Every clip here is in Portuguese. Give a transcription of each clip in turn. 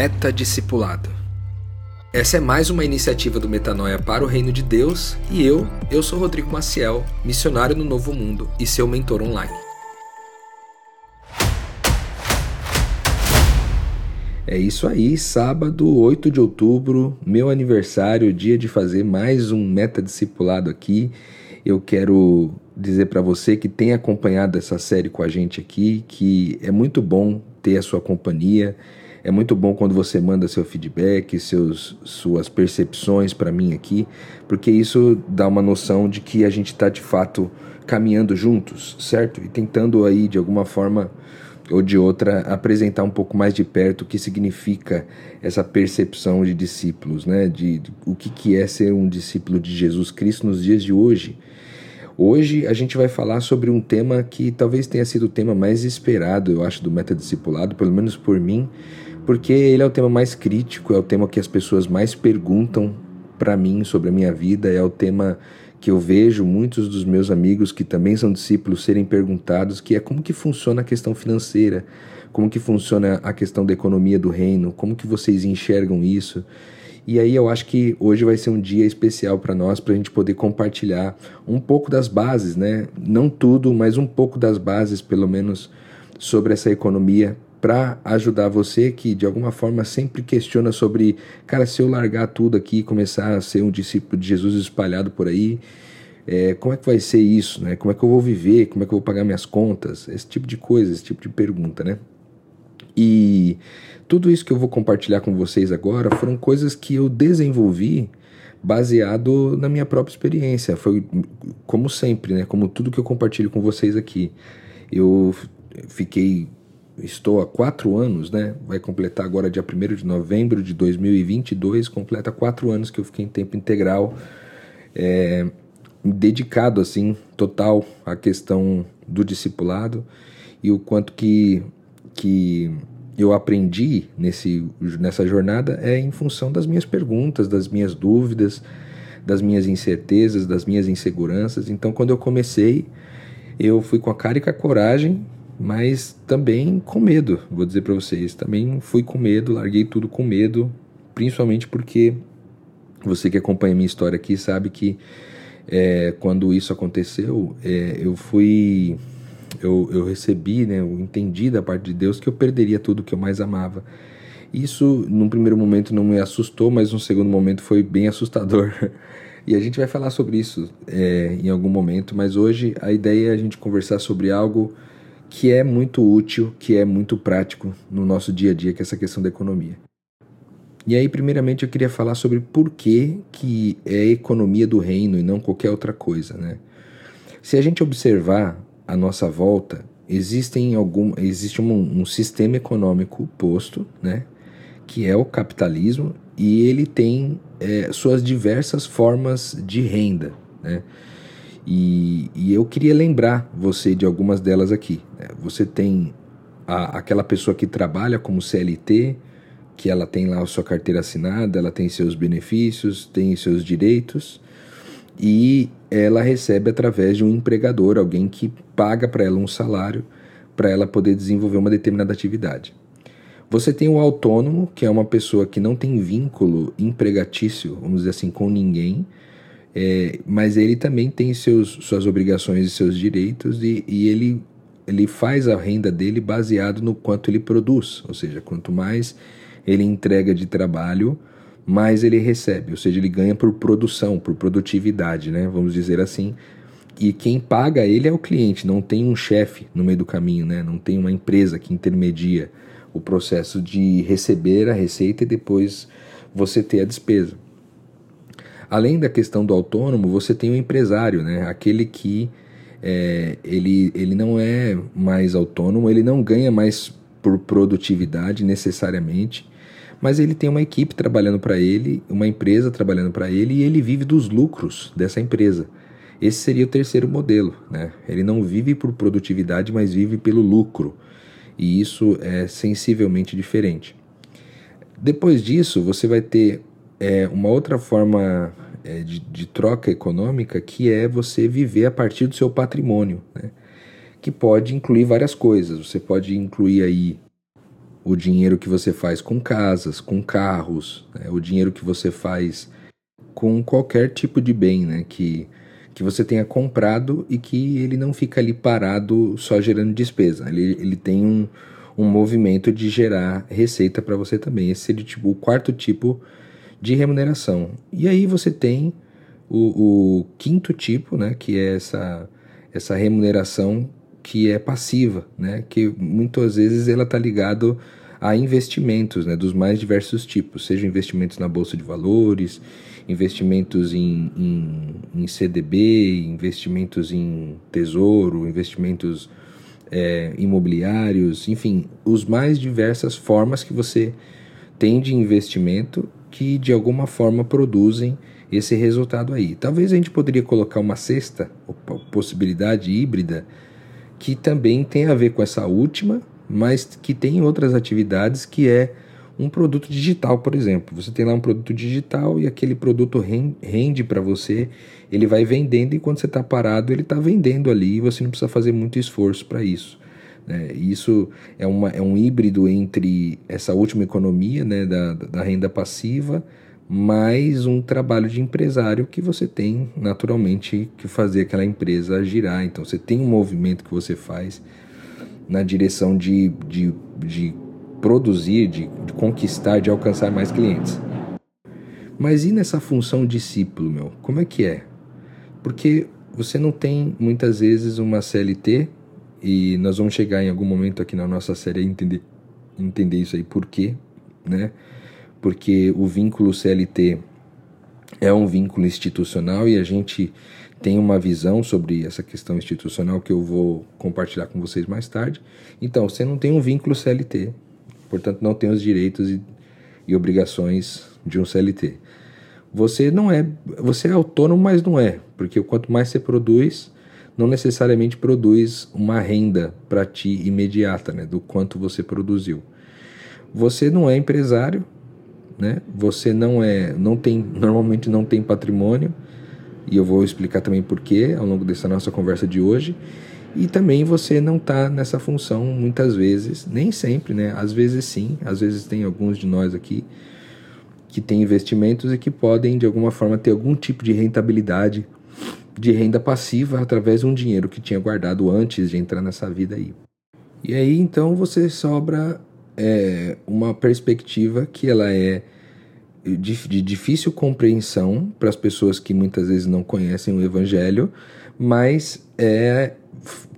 Meta Discipulado. Essa é mais uma iniciativa do Metanoia para o Reino de Deus e eu, eu sou Rodrigo Maciel, missionário no Novo Mundo e seu mentor online. É isso aí, sábado 8 de outubro, meu aniversário, dia de fazer mais um Meta Discipulado aqui. Eu quero dizer para você que tem acompanhado essa série com a gente aqui, que é muito bom ter a sua companhia. É muito bom quando você manda seu feedback, seus, suas percepções para mim aqui, porque isso dá uma noção de que a gente está de fato caminhando juntos, certo? E tentando aí de alguma forma ou de outra apresentar um pouco mais de perto o que significa essa percepção de discípulos, né? De, de o que, que é ser um discípulo de Jesus Cristo nos dias de hoje. Hoje a gente vai falar sobre um tema que talvez tenha sido o tema mais esperado, eu acho, do metadiscipulado, pelo menos por mim, porque ele é o tema mais crítico, é o tema que as pessoas mais perguntam para mim sobre a minha vida, é o tema que eu vejo muitos dos meus amigos que também são discípulos serem perguntados, que é como que funciona a questão financeira, como que funciona a questão da economia do reino, como que vocês enxergam isso. E aí eu acho que hoje vai ser um dia especial para nós, para a gente poder compartilhar um pouco das bases, né? Não tudo, mas um pouco das bases, pelo menos, sobre essa economia para ajudar você que de alguma forma sempre questiona sobre, cara, se eu largar tudo aqui e começar a ser um discípulo de Jesus espalhado por aí, é, como é que vai ser isso, né? Como é que eu vou viver? Como é que eu vou pagar minhas contas? Esse tipo de coisa, esse tipo de pergunta, né? E tudo isso que eu vou compartilhar com vocês agora foram coisas que eu desenvolvi baseado na minha própria experiência. Foi como sempre, né? Como tudo que eu compartilho com vocês aqui. Eu fiquei estou há quatro anos, né? Vai completar agora dia 1 de novembro de 2022, completa quatro anos que eu fiquei em tempo integral, é, dedicado assim, total à questão do discipulado e o quanto que, que eu aprendi nesse, nessa jornada é em função das minhas perguntas, das minhas dúvidas, das minhas incertezas, das minhas inseguranças. Então, quando eu comecei, eu fui com a cara e com a coragem mas também com medo, vou dizer para vocês. Também fui com medo, larguei tudo com medo, principalmente porque você que acompanha minha história aqui sabe que é, quando isso aconteceu, é, eu fui. Eu, eu recebi, né, eu entendi da parte de Deus que eu perderia tudo que eu mais amava. Isso, num primeiro momento, não me assustou, mas num segundo momento foi bem assustador. E a gente vai falar sobre isso é, em algum momento, mas hoje a ideia é a gente conversar sobre algo que é muito útil, que é muito prático no nosso dia a dia, que é essa questão da economia. E aí, primeiramente, eu queria falar sobre por que, que é economia do reino e não qualquer outra coisa, né? Se a gente observar a nossa volta, existem algum, existe um, um sistema econômico posto, né? Que é o capitalismo e ele tem é, suas diversas formas de renda, né? E, e eu queria lembrar você de algumas delas aqui. Né? Você tem a, aquela pessoa que trabalha como CLT, que ela tem lá a sua carteira assinada, ela tem seus benefícios, tem seus direitos e ela recebe através de um empregador, alguém que paga para ela um salário para ela poder desenvolver uma determinada atividade. Você tem o autônomo, que é uma pessoa que não tem vínculo empregatício, vamos dizer assim, com ninguém, é, mas ele também tem seus, suas obrigações e seus direitos e, e ele, ele faz a renda dele baseado no quanto ele produz, ou seja, quanto mais ele entrega de trabalho, mais ele recebe, ou seja, ele ganha por produção, por produtividade, né? Vamos dizer assim. E quem paga ele é o cliente, não tem um chefe no meio do caminho, né? Não tem uma empresa que intermedia o processo de receber a receita e depois você ter a despesa. Além da questão do autônomo, você tem o empresário, né? aquele que é, ele, ele não é mais autônomo, ele não ganha mais por produtividade necessariamente, mas ele tem uma equipe trabalhando para ele, uma empresa trabalhando para ele e ele vive dos lucros dessa empresa. Esse seria o terceiro modelo. Né? Ele não vive por produtividade, mas vive pelo lucro. E isso é sensivelmente diferente. Depois disso, você vai ter é, uma outra forma é, de, de, troca econômica que é você viver a partir do seu patrimônio, né? que pode incluir várias coisas. Você pode incluir aí o dinheiro que você faz com casas, com carros, né? o dinheiro que você faz com qualquer tipo de bem, né? Que, que você tenha comprado e que ele não fica ali parado só gerando despesa. Ele, ele tem um, um movimento de gerar receita para você também. Esse seria tipo, o quarto tipo de remuneração. E aí você tem o, o quinto tipo, né? Que é essa, essa remuneração que é passiva, né? Que muitas vezes ela está ligado a investimentos, né? Dos mais diversos tipos, seja investimentos na bolsa de valores, investimentos em, em, em CDB, investimentos em tesouro, investimentos é, imobiliários, enfim, os mais diversas formas que você tem de investimento que de alguma forma produzem esse resultado aí. Talvez a gente poderia colocar uma sexta possibilidade híbrida que também tem a ver com essa última, mas que tem outras atividades que é um produto digital, por exemplo. Você tem lá um produto digital e aquele produto rende para você, ele vai vendendo e quando você está parado, ele está vendendo ali e você não precisa fazer muito esforço para isso. Né? Isso é, uma, é um híbrido entre essa última economia né, da, da renda passiva mais um trabalho de empresário que você tem naturalmente que fazer aquela empresa girar. Então você tem um movimento que você faz na direção de, de, de produzir, de, de conquistar, de alcançar mais clientes. Mas e nessa função discípulo, meu? Como é que é? Porque você não tem muitas vezes uma CLT e nós vamos chegar em algum momento aqui na nossa série a entender, entender isso aí por quê, né? porque o vínculo CLT é um vínculo institucional e a gente tem uma visão sobre essa questão institucional que eu vou compartilhar com vocês mais tarde. Então, você não tem um vínculo CLT, portanto, não tem os direitos e, e obrigações de um CLT. Você não é, você é autônomo, mas não é, porque quanto mais você produz, não necessariamente produz uma renda para ti imediata, né, do quanto você produziu. Você não é empresário, né? Você não é, não tem, normalmente não tem patrimônio, e eu vou explicar também porquê ao longo dessa nossa conversa de hoje. E também você não está nessa função muitas vezes, nem sempre, né? Às vezes sim, às vezes tem alguns de nós aqui que têm investimentos e que podem de alguma forma ter algum tipo de rentabilidade, de renda passiva através de um dinheiro que tinha guardado antes de entrar nessa vida aí. E aí então você sobra é, uma perspectiva que ela é de, de difícil compreensão para as pessoas que muitas vezes não conhecem o Evangelho, mas é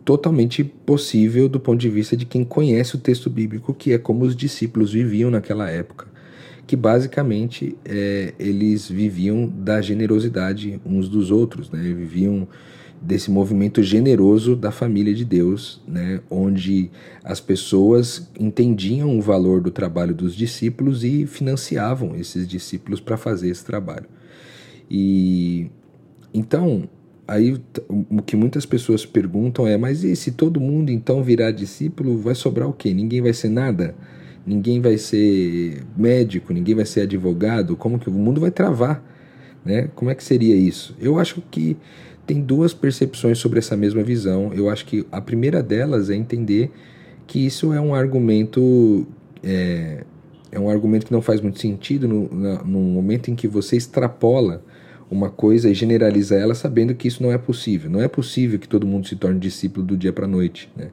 totalmente possível do ponto de vista de quem conhece o texto bíblico, que é como os discípulos viviam naquela época, que basicamente é, eles viviam da generosidade uns dos outros, né? viviam desse movimento generoso da família de Deus, né, onde as pessoas entendiam o valor do trabalho dos discípulos e financiavam esses discípulos para fazer esse trabalho. E então, aí o que muitas pessoas perguntam é: mas e se todo mundo então virar discípulo, vai sobrar o quê? Ninguém vai ser nada? Ninguém vai ser médico, ninguém vai ser advogado? Como que o mundo vai travar? Né? Como é que seria isso? Eu acho que tem duas percepções sobre essa mesma visão. Eu acho que a primeira delas é entender que isso é um argumento é, é um argumento que não faz muito sentido no, no momento em que você extrapola uma coisa e generaliza ela sabendo que isso não é possível. Não é possível que todo mundo se torne discípulo do dia para a noite. Né?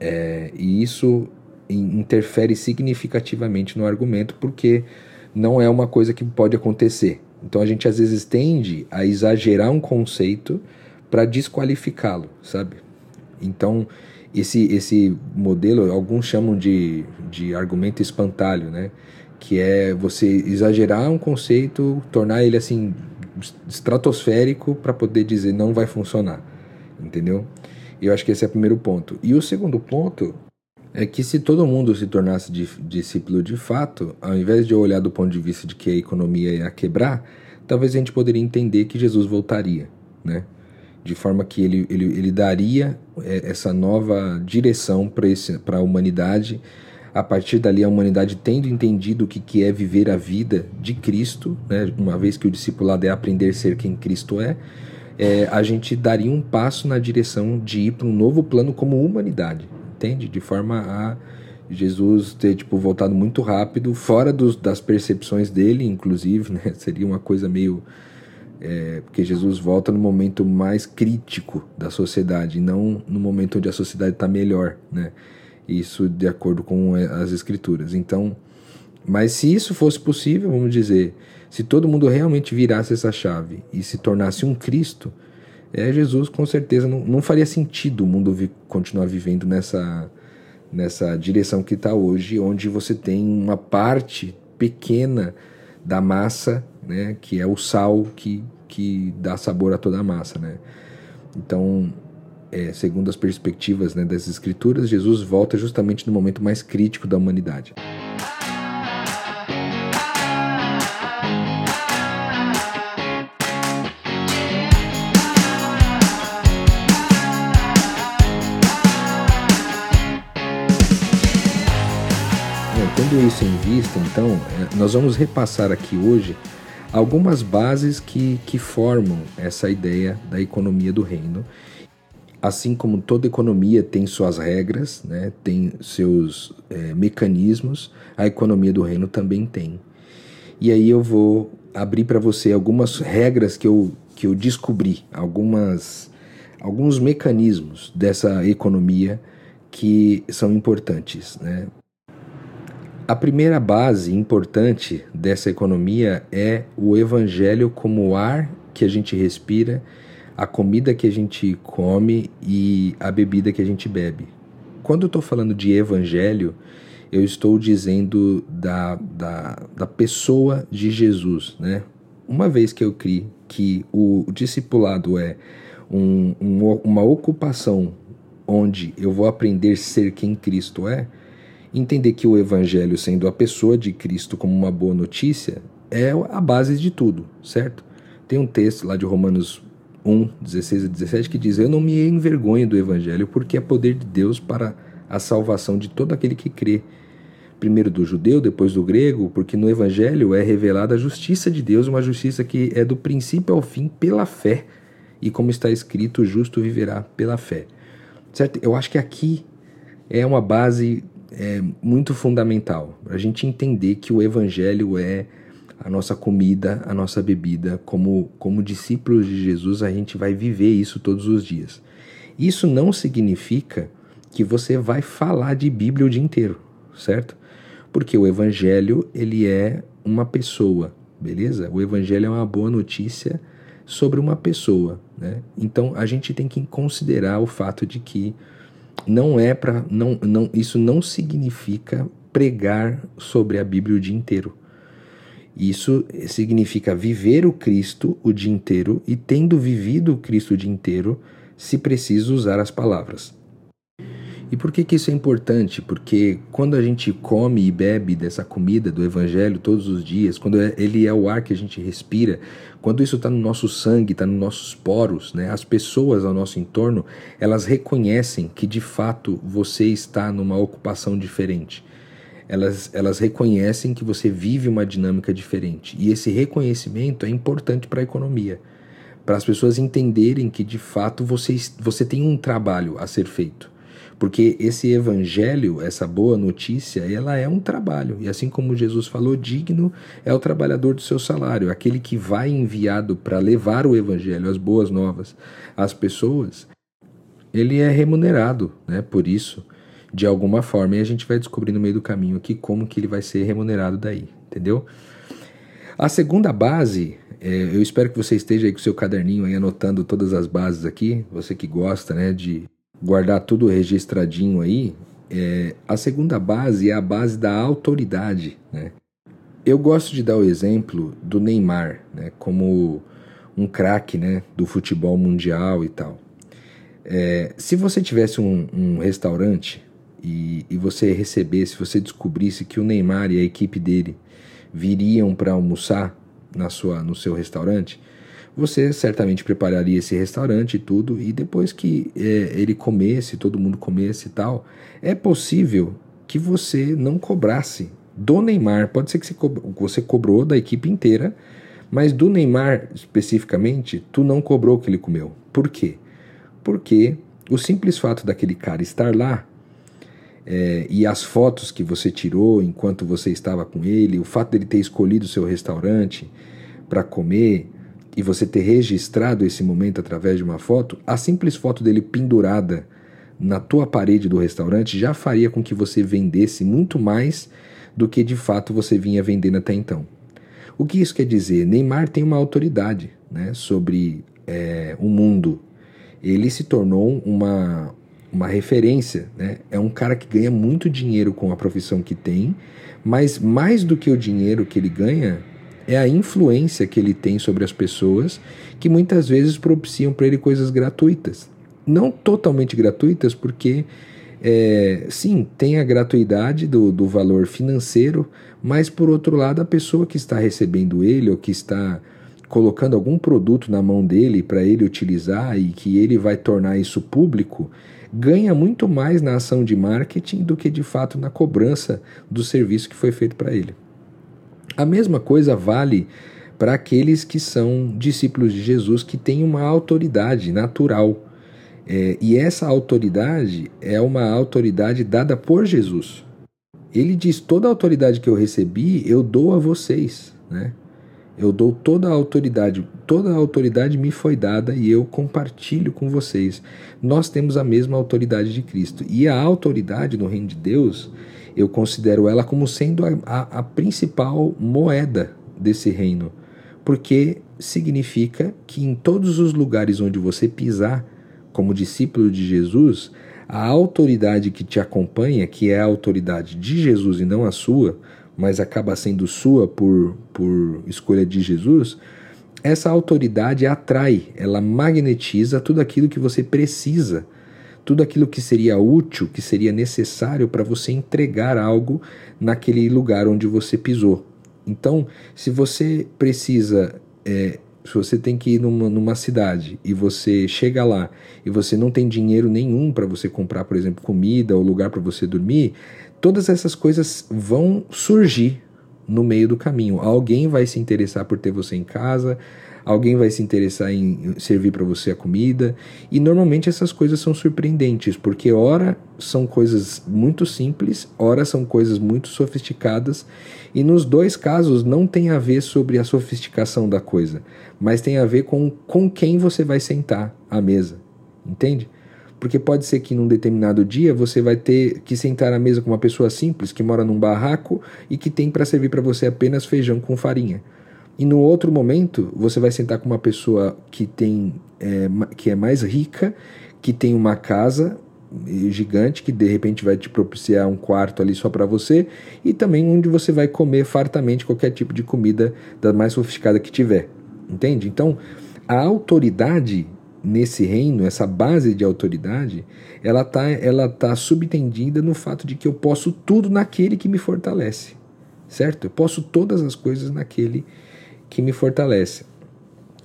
É, e isso interfere significativamente no argumento porque não é uma coisa que pode acontecer. Então a gente às vezes tende a exagerar um conceito para desqualificá-lo, sabe? Então esse, esse modelo, alguns chamam de, de argumento espantalho, né? Que é você exagerar um conceito, tornar ele assim estratosférico para poder dizer não vai funcionar, entendeu? Eu acho que esse é o primeiro ponto. E o segundo ponto é que se todo mundo se tornasse discípulo de fato, ao invés de olhar do ponto de vista de que a economia ia quebrar, talvez a gente poderia entender que Jesus voltaria, né? De forma que ele, ele, ele daria é, essa nova direção para a humanidade. A partir dali, a humanidade tendo entendido o que, que é viver a vida de Cristo, né? uma vez que o discipulado é aprender a ser quem Cristo é, é a gente daria um passo na direção de ir para um novo plano como humanidade, entende? De forma a Jesus ter tipo voltado muito rápido, fora dos, das percepções dele, inclusive, né? Seria uma coisa meio é, porque Jesus volta no momento mais crítico da sociedade, não no momento onde a sociedade está melhor, né? Isso de acordo com as escrituras. Então, mas se isso fosse possível, vamos dizer, se todo mundo realmente virasse essa chave e se tornasse um Cristo, é Jesus com certeza não, não faria sentido o mundo vi, continuar vivendo nessa nessa direção que está hoje, onde você tem uma parte pequena da massa, né, que é o sal que, que dá sabor a toda a massa, né? Então, é, segundo as perspectivas né, das escrituras, Jesus volta justamente no momento mais crítico da humanidade. Tendo isso em vista, então, é, nós vamos repassar aqui hoje algumas bases que, que formam essa ideia da economia do reino. Assim como toda economia tem suas regras, né, tem seus é, mecanismos, a economia do reino também tem. E aí eu vou abrir para você algumas regras que eu, que eu descobri, algumas, alguns mecanismos dessa economia que são importantes. Né? A primeira base importante dessa economia é o evangelho como o ar que a gente respira, a comida que a gente come e a bebida que a gente bebe. Quando eu estou falando de evangelho, eu estou dizendo da, da, da pessoa de Jesus, né? Uma vez que eu criei que o, o discipulado é um, um, uma ocupação onde eu vou aprender a ser quem Cristo é, Entender que o Evangelho, sendo a pessoa de Cristo como uma boa notícia, é a base de tudo, certo? Tem um texto lá de Romanos 1, 16 a 17 que diz: Eu não me envergonho do Evangelho, porque é poder de Deus para a salvação de todo aquele que crê. Primeiro do judeu, depois do grego, porque no Evangelho é revelada a justiça de Deus, uma justiça que é do princípio ao fim pela fé. E como está escrito, o justo viverá pela fé. Certo? Eu acho que aqui é uma base é muito fundamental. A gente entender que o Evangelho é a nossa comida, a nossa bebida. Como, como discípulos de Jesus, a gente vai viver isso todos os dias. Isso não significa que você vai falar de Bíblia o dia inteiro, certo? Porque o Evangelho, ele é uma pessoa, beleza? O Evangelho é uma boa notícia sobre uma pessoa, né? Então a gente tem que considerar o fato de que não é para não, não isso não significa pregar sobre a Bíblia o dia inteiro. Isso significa viver o Cristo o dia inteiro e tendo vivido o Cristo o dia inteiro, se precisa usar as palavras. E por que, que isso é importante? Porque quando a gente come e bebe dessa comida do Evangelho todos os dias, quando é, ele é o ar que a gente respira, quando isso está no nosso sangue, está nos nossos poros, né, as pessoas ao nosso entorno, elas reconhecem que de fato você está numa ocupação diferente. Elas, elas reconhecem que você vive uma dinâmica diferente. E esse reconhecimento é importante para a economia para as pessoas entenderem que de fato você, você tem um trabalho a ser feito. Porque esse evangelho, essa boa notícia, ela é um trabalho. E assim como Jesus falou, digno é o trabalhador do seu salário, aquele que vai enviado para levar o evangelho, as boas novas às pessoas, ele é remunerado, né, por isso, de alguma forma. E a gente vai descobrir no meio do caminho aqui como que ele vai ser remunerado daí, entendeu? A segunda base, é, eu espero que você esteja aí com o seu caderninho aí anotando todas as bases aqui, você que gosta, né, de guardar tudo registradinho aí, é, a segunda base é a base da autoridade. Né? Eu gosto de dar o exemplo do Neymar, né, como um craque né, do futebol mundial e tal. É, se você tivesse um, um restaurante e, e, você recebesse, você descobrisse que o Neymar e a equipe dele viriam para almoçar na sua, no seu restaurante, você certamente prepararia esse restaurante e tudo, e depois que é, ele comesse, todo mundo comesse e tal, é possível que você não cobrasse do Neymar. Pode ser que você, você cobrou da equipe inteira, mas do Neymar especificamente, tu não cobrou o que ele comeu. Por quê? Porque o simples fato daquele cara estar lá é, e as fotos que você tirou enquanto você estava com ele, o fato dele ter escolhido o seu restaurante para comer e você ter registrado esse momento através de uma foto, a simples foto dele pendurada na tua parede do restaurante já faria com que você vendesse muito mais do que de fato você vinha vendendo até então. O que isso quer dizer? Neymar tem uma autoridade né, sobre é, o mundo. Ele se tornou uma, uma referência. Né? É um cara que ganha muito dinheiro com a profissão que tem, mas mais do que o dinheiro que ele ganha, é a influência que ele tem sobre as pessoas que muitas vezes propiciam para ele coisas gratuitas. Não totalmente gratuitas, porque é, sim, tem a gratuidade do, do valor financeiro, mas por outro lado, a pessoa que está recebendo ele ou que está colocando algum produto na mão dele para ele utilizar e que ele vai tornar isso público, ganha muito mais na ação de marketing do que de fato na cobrança do serviço que foi feito para ele. A mesma coisa vale para aqueles que são discípulos de Jesus, que têm uma autoridade natural. É, e essa autoridade é uma autoridade dada por Jesus. Ele diz: toda a autoridade que eu recebi, eu dou a vocês. Né? Eu dou toda a autoridade, toda a autoridade me foi dada e eu compartilho com vocês. Nós temos a mesma autoridade de Cristo. E a autoridade no reino de Deus eu considero ela como sendo a, a, a principal moeda desse reino, porque significa que em todos os lugares onde você pisar, como discípulo de Jesus, a autoridade que te acompanha, que é a autoridade de Jesus e não a sua, mas acaba sendo sua por, por escolha de Jesus, essa autoridade atrai, ela magnetiza tudo aquilo que você precisa tudo aquilo que seria útil, que seria necessário para você entregar algo naquele lugar onde você pisou. Então, se você precisa, é, se você tem que ir numa, numa cidade e você chega lá e você não tem dinheiro nenhum para você comprar, por exemplo, comida ou lugar para você dormir, todas essas coisas vão surgir no meio do caminho. Alguém vai se interessar por ter você em casa, alguém vai se interessar em servir para você a comida. E normalmente essas coisas são surpreendentes, porque ora são coisas muito simples, ora são coisas muito sofisticadas, e nos dois casos não tem a ver sobre a sofisticação da coisa, mas tem a ver com com quem você vai sentar à mesa. Entende? Porque pode ser que num determinado dia você vai ter que sentar à mesa com uma pessoa simples que mora num barraco e que tem para servir para você apenas feijão com farinha. E no outro momento, você vai sentar com uma pessoa que tem é, que é mais rica, que tem uma casa gigante que de repente vai te propiciar um quarto ali só para você e também onde você vai comer fartamente qualquer tipo de comida da mais sofisticada que tiver. Entende? Então, a autoridade nesse reino, essa base de autoridade, ela tá ela tá subtendida no fato de que eu posso tudo naquele que me fortalece. Certo? Eu posso todas as coisas naquele que me fortalece.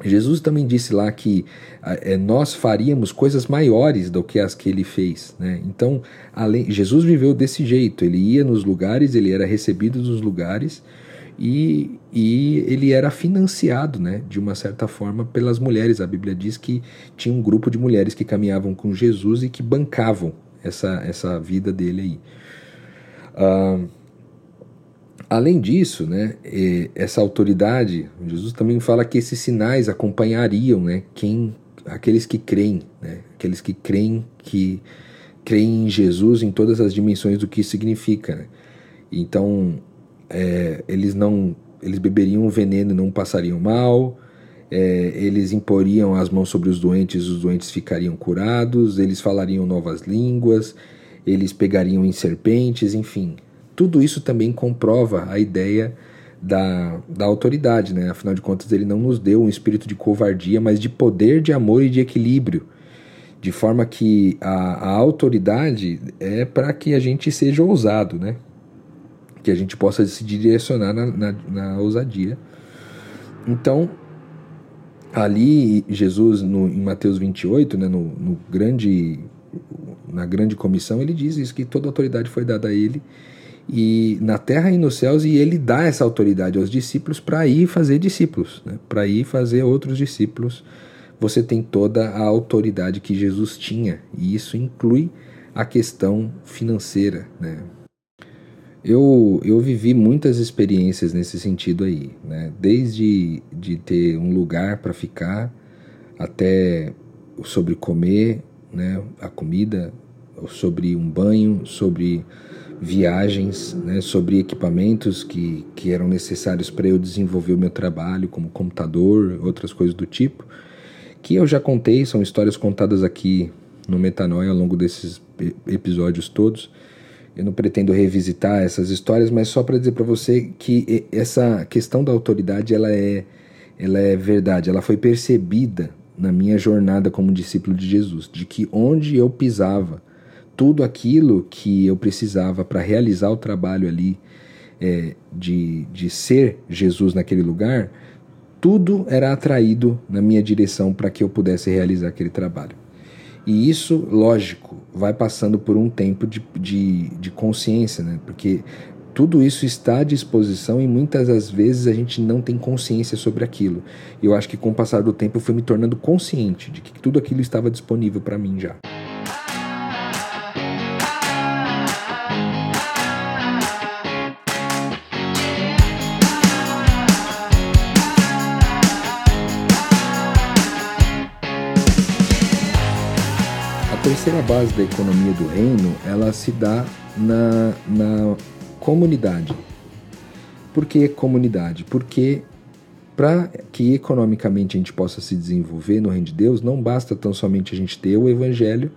Jesus também disse lá que é, nós faríamos coisas maiores do que as que ele fez. Né? Então, além, Jesus viveu desse jeito: ele ia nos lugares, ele era recebido nos lugares e, e ele era financiado, né, de uma certa forma, pelas mulheres. A Bíblia diz que tinha um grupo de mulheres que caminhavam com Jesus e que bancavam essa, essa vida dele aí. Uh, Além disso, né, essa autoridade, Jesus também fala que esses sinais acompanhariam, né, quem, aqueles que creem, né, aqueles que creem que creem em Jesus em todas as dimensões do que isso significa. Né? Então, é, eles não, eles beberiam o veneno e não passariam mal. É, eles imporiam as mãos sobre os doentes, os doentes ficariam curados. Eles falariam novas línguas. Eles pegariam em serpentes, enfim, tudo isso também comprova a ideia da, da autoridade, né? Afinal de contas, ele não nos deu um espírito de covardia, mas de poder, de amor e de equilíbrio. De forma que a, a autoridade é para que a gente seja ousado, né? Que a gente possa se direcionar na, na, na ousadia. Então, ali, Jesus, no, em Mateus 28, né, no, no grande, na grande comissão, ele diz isso, que toda autoridade foi dada a ele e na terra e nos céus, e ele dá essa autoridade aos discípulos para ir fazer discípulos, né? para ir fazer outros discípulos. Você tem toda a autoridade que Jesus tinha, e isso inclui a questão financeira, né? Eu, eu vivi muitas experiências nesse sentido aí, né? Desde de ter um lugar para ficar até sobre comer, né? A comida, sobre um banho, sobre viagens, né? Sobre equipamentos que, que eram necessários para eu desenvolver o meu trabalho, como computador, outras coisas do tipo, que eu já contei, são histórias contadas aqui no Metanoia ao longo desses episódios todos. Eu não pretendo revisitar essas histórias, mas só para dizer para você que essa questão da autoridade ela é, ela é verdade, ela foi percebida na minha jornada como discípulo de Jesus, de que onde eu pisava, tudo aquilo que eu precisava para realizar o trabalho ali, é, de, de ser Jesus naquele lugar, tudo era atraído na minha direção para que eu pudesse realizar aquele trabalho. E isso, lógico, vai passando por um tempo de, de, de consciência, né? Porque tudo isso está à disposição e muitas das vezes a gente não tem consciência sobre aquilo. E eu acho que com o passar do tempo eu fui me tornando consciente de que tudo aquilo estava disponível para mim já. Terceira base da economia do reino, ela se dá na, na comunidade. Por que comunidade? Porque para que economicamente a gente possa se desenvolver no reino de Deus, não basta tão somente a gente ter o evangelho,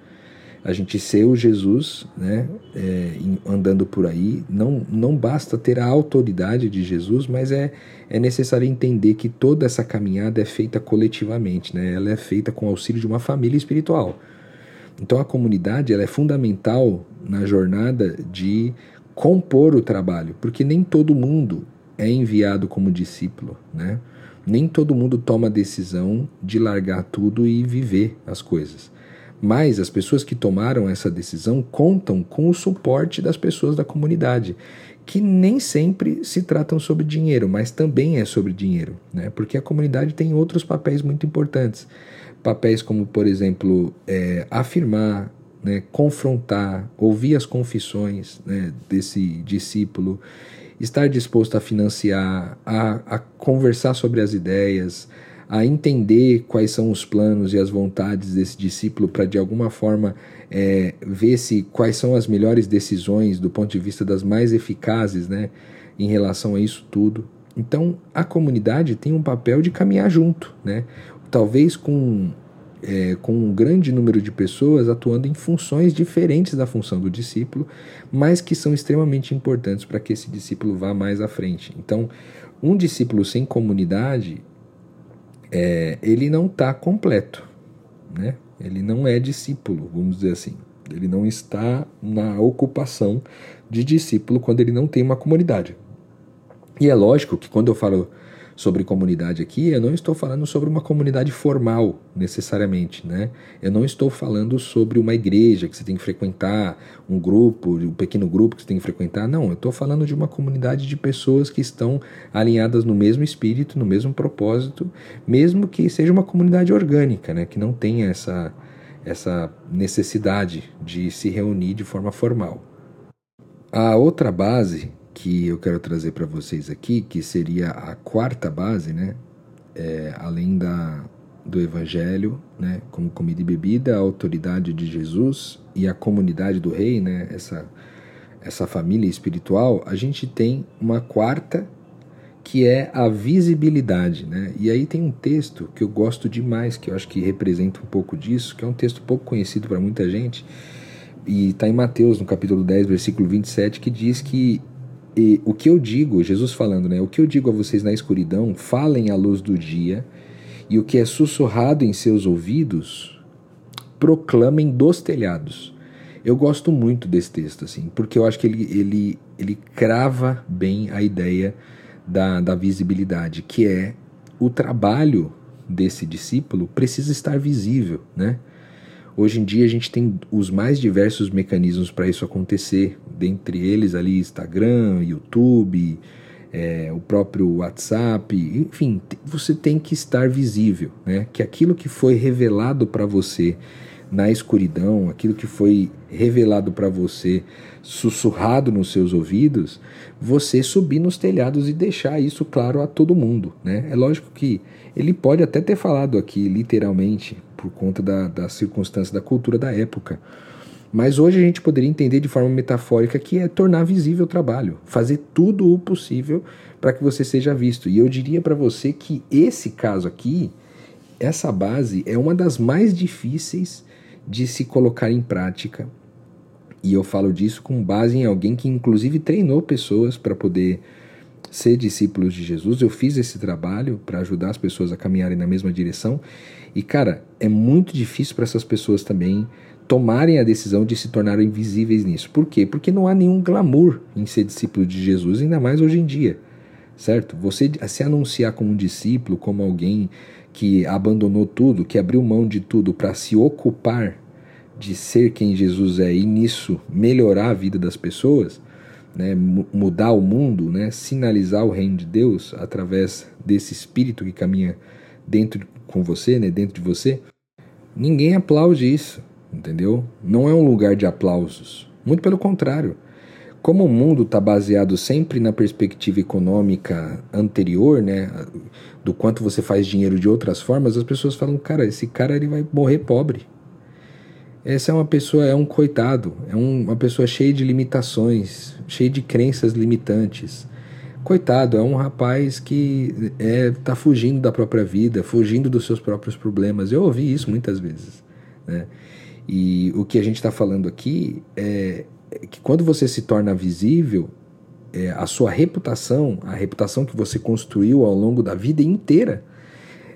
a gente ser o Jesus, né, é, andando por aí, não, não basta ter a autoridade de Jesus, mas é, é necessário entender que toda essa caminhada é feita coletivamente, né, ela é feita com o auxílio de uma família espiritual. Então a comunidade ela é fundamental na jornada de compor o trabalho, porque nem todo mundo é enviado como discípulo, né? Nem todo mundo toma a decisão de largar tudo e viver as coisas. Mas as pessoas que tomaram essa decisão contam com o suporte das pessoas da comunidade, que nem sempre se tratam sobre dinheiro, mas também é sobre dinheiro, né? Porque a comunidade tem outros papéis muito importantes papéis como, por exemplo, é, afirmar, né, confrontar, ouvir as confissões né, desse discípulo, estar disposto a financiar, a, a conversar sobre as ideias, a entender quais são os planos e as vontades desse discípulo para de alguma forma é, ver se quais são as melhores decisões do ponto de vista das mais eficazes, né, em relação a isso tudo. Então a comunidade tem um papel de caminhar junto, né? Talvez com, é, com um grande número de pessoas atuando em funções diferentes da função do discípulo, mas que são extremamente importantes para que esse discípulo vá mais à frente. Então, um discípulo sem comunidade, é, ele não está completo, né? Ele não é discípulo, vamos dizer assim. Ele não está na ocupação de discípulo quando ele não tem uma comunidade. E é lógico que quando eu falo sobre comunidade aqui, eu não estou falando sobre uma comunidade formal, necessariamente, né? Eu não estou falando sobre uma igreja que você tem que frequentar, um grupo, um pequeno grupo que você tem que frequentar. Não, eu estou falando de uma comunidade de pessoas que estão alinhadas no mesmo espírito, no mesmo propósito, mesmo que seja uma comunidade orgânica, né? Que não tenha essa, essa necessidade de se reunir de forma formal. A outra base que eu quero trazer para vocês aqui, que seria a quarta base, né? É, além da, do Evangelho, né? Como comida e bebida, a autoridade de Jesus e a comunidade do Rei, né? Essa, essa família espiritual, a gente tem uma quarta que é a visibilidade, né? E aí tem um texto que eu gosto demais, que eu acho que representa um pouco disso, que é um texto pouco conhecido para muita gente, e está em Mateus, no capítulo 10, versículo 27, que diz que e o que eu digo, Jesus falando, né? O que eu digo a vocês na escuridão, falem à luz do dia, e o que é sussurrado em seus ouvidos, proclamem dos telhados. Eu gosto muito desse texto, assim, porque eu acho que ele, ele, ele crava bem a ideia da, da visibilidade, que é o trabalho desse discípulo precisa estar visível, né? Hoje em dia a gente tem os mais diversos mecanismos para isso acontecer, dentre eles ali Instagram, YouTube, é, o próprio WhatsApp, enfim, você tem que estar visível, né? Que aquilo que foi revelado para você na escuridão, aquilo que foi revelado para você, sussurrado nos seus ouvidos, você subir nos telhados e deixar isso claro a todo mundo. Né? É lógico que ele pode até ter falado aqui, literalmente, por conta da, da circunstância da cultura da época. Mas hoje a gente poderia entender de forma metafórica que é tornar visível o trabalho, fazer tudo o possível para que você seja visto. E eu diria para você que esse caso aqui, essa base, é uma das mais difíceis de se colocar em prática. E eu falo disso com base em alguém que, inclusive, treinou pessoas para poder ser discípulos de Jesus. Eu fiz esse trabalho para ajudar as pessoas a caminharem na mesma direção. E, cara, é muito difícil para essas pessoas também tomarem a decisão de se tornarem visíveis nisso. Por quê? Porque não há nenhum glamour em ser discípulo de Jesus, ainda mais hoje em dia. Certo? Você se anunciar como um discípulo, como alguém que abandonou tudo, que abriu mão de tudo para se ocupar de ser quem Jesus é e nisso melhorar a vida das pessoas, né, mudar o mundo, né, sinalizar o reino de Deus através desse espírito que caminha dentro com você, né, dentro de você, ninguém aplaude isso, entendeu? Não é um lugar de aplausos, muito pelo contrário. Como o mundo está baseado sempre na perspectiva econômica anterior, né, do quanto você faz dinheiro de outras formas, as pessoas falam, cara, esse cara ele vai morrer pobre. Essa é uma pessoa, é um coitado, é um, uma pessoa cheia de limitações, cheia de crenças limitantes. Coitado, é um rapaz que está é, tá fugindo da própria vida, fugindo dos seus próprios problemas. Eu ouvi isso muitas vezes. Né? E o que a gente está falando aqui é, é que quando você se torna visível, é, a sua reputação, a reputação que você construiu ao longo da vida inteira,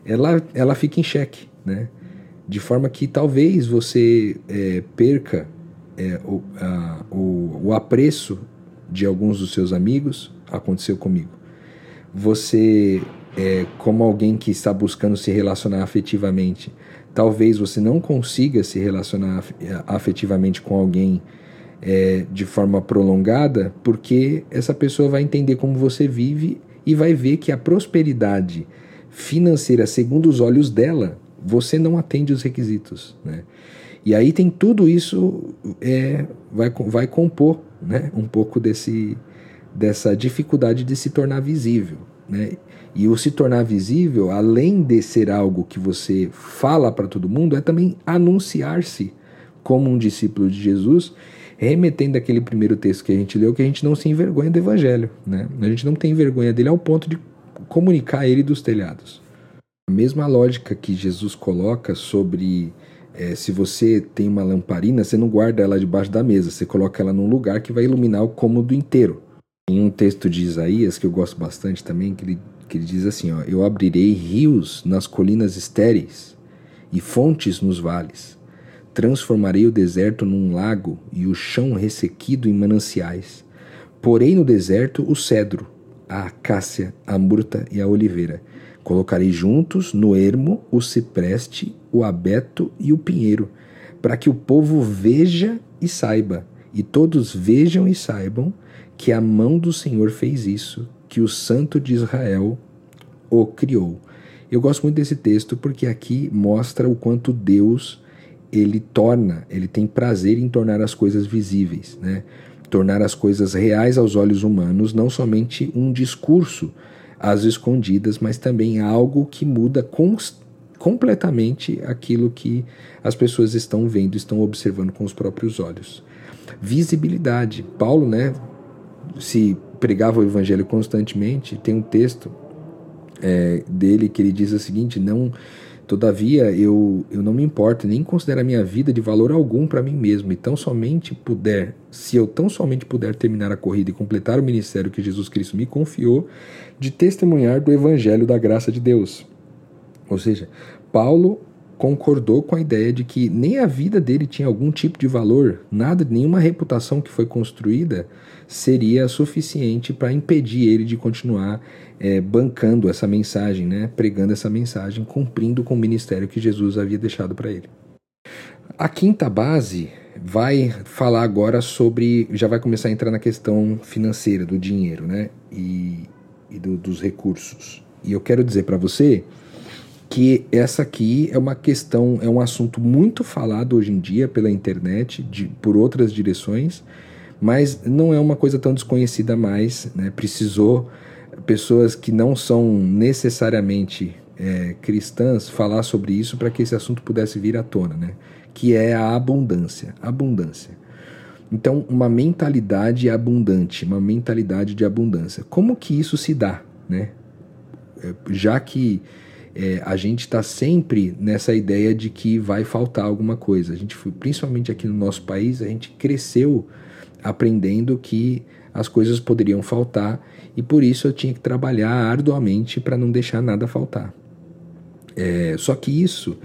ela, ela fica em xeque, né? De forma que talvez você é, perca é, o, a, o, o apreço de alguns dos seus amigos, aconteceu comigo. Você, é, como alguém que está buscando se relacionar afetivamente, talvez você não consiga se relacionar afetivamente com alguém é, de forma prolongada, porque essa pessoa vai entender como você vive e vai ver que a prosperidade financeira, segundo os olhos dela, você não atende os requisitos. Né? E aí tem tudo isso é, vai, vai compor né, um pouco desse, dessa dificuldade de se tornar visível. Né? E o se tornar visível, além de ser algo que você fala para todo mundo, é também anunciar-se como um discípulo de Jesus remetendo àquele primeiro texto que a gente leu, que a gente não se envergonha do evangelho, né? A gente não tem vergonha dele ao ponto de comunicar ele dos telhados. A mesma lógica que Jesus coloca sobre é, se você tem uma lamparina, você não guarda ela debaixo da mesa, você coloca ela num lugar que vai iluminar o cômodo inteiro. Em um texto de Isaías, que eu gosto bastante também, que ele, que ele diz assim: ó, Eu abrirei rios nas colinas estéreis e fontes nos vales. Transformarei o deserto num lago e o chão ressequido em mananciais. Porei no deserto o cedro, a acácia, a murta e a oliveira. Colocarei juntos no ermo o cipreste, o abeto e o pinheiro, para que o povo veja e saiba, e todos vejam e saibam que a mão do Senhor fez isso, que o Santo de Israel o criou. Eu gosto muito desse texto porque aqui mostra o quanto Deus ele torna, ele tem prazer em tornar as coisas visíveis, né? tornar as coisas reais aos olhos humanos, não somente um discurso às escondidas, mas também algo que muda completamente aquilo que as pessoas estão vendo, estão observando com os próprios olhos. Visibilidade. Paulo, né, se pregava o evangelho constantemente, tem um texto é, dele que ele diz o seguinte: não Todavia, eu, eu não me importo, nem considero a minha vida de valor algum para mim mesmo, e tão somente puder, se eu tão somente puder terminar a corrida e completar o ministério que Jesus Cristo me confiou, de testemunhar do evangelho da graça de Deus. Ou seja, Paulo concordou com a ideia de que nem a vida dele tinha algum tipo de valor, nada, nenhuma reputação que foi construída seria suficiente para impedir ele de continuar é, bancando essa mensagem, né, pregando essa mensagem, cumprindo com o ministério que Jesus havia deixado para ele. A quinta base vai falar agora sobre, já vai começar a entrar na questão financeira do dinheiro, né, e, e do, dos recursos. E eu quero dizer para você que essa aqui é uma questão, é um assunto muito falado hoje em dia pela internet, de, por outras direções, mas não é uma coisa tão desconhecida mais, né? Precisou pessoas que não são necessariamente é, cristãs falar sobre isso para que esse assunto pudesse vir à tona, né? Que é a abundância, abundância. Então, uma mentalidade abundante, uma mentalidade de abundância. Como que isso se dá, né? É, já que é, a gente está sempre nessa ideia de que vai faltar alguma coisa. A gente, principalmente aqui no nosso país, a gente cresceu aprendendo que as coisas poderiam faltar e por isso eu tinha que trabalhar arduamente para não deixar nada faltar. É, só que isso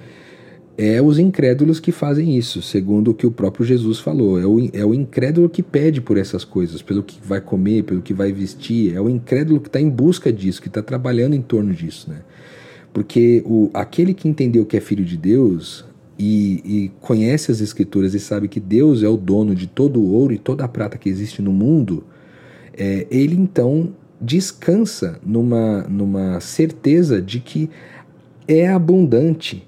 é os incrédulos que fazem isso, segundo o que o próprio Jesus falou. É o, é o incrédulo que pede por essas coisas, pelo que vai comer, pelo que vai vestir. É o incrédulo que está em busca disso, que está trabalhando em torno disso. Né? Porque o, aquele que entendeu que é filho de Deus e, e conhece as Escrituras e sabe que Deus é o dono de todo o ouro e toda a prata que existe no mundo, é, ele então descansa numa, numa certeza de que é abundante,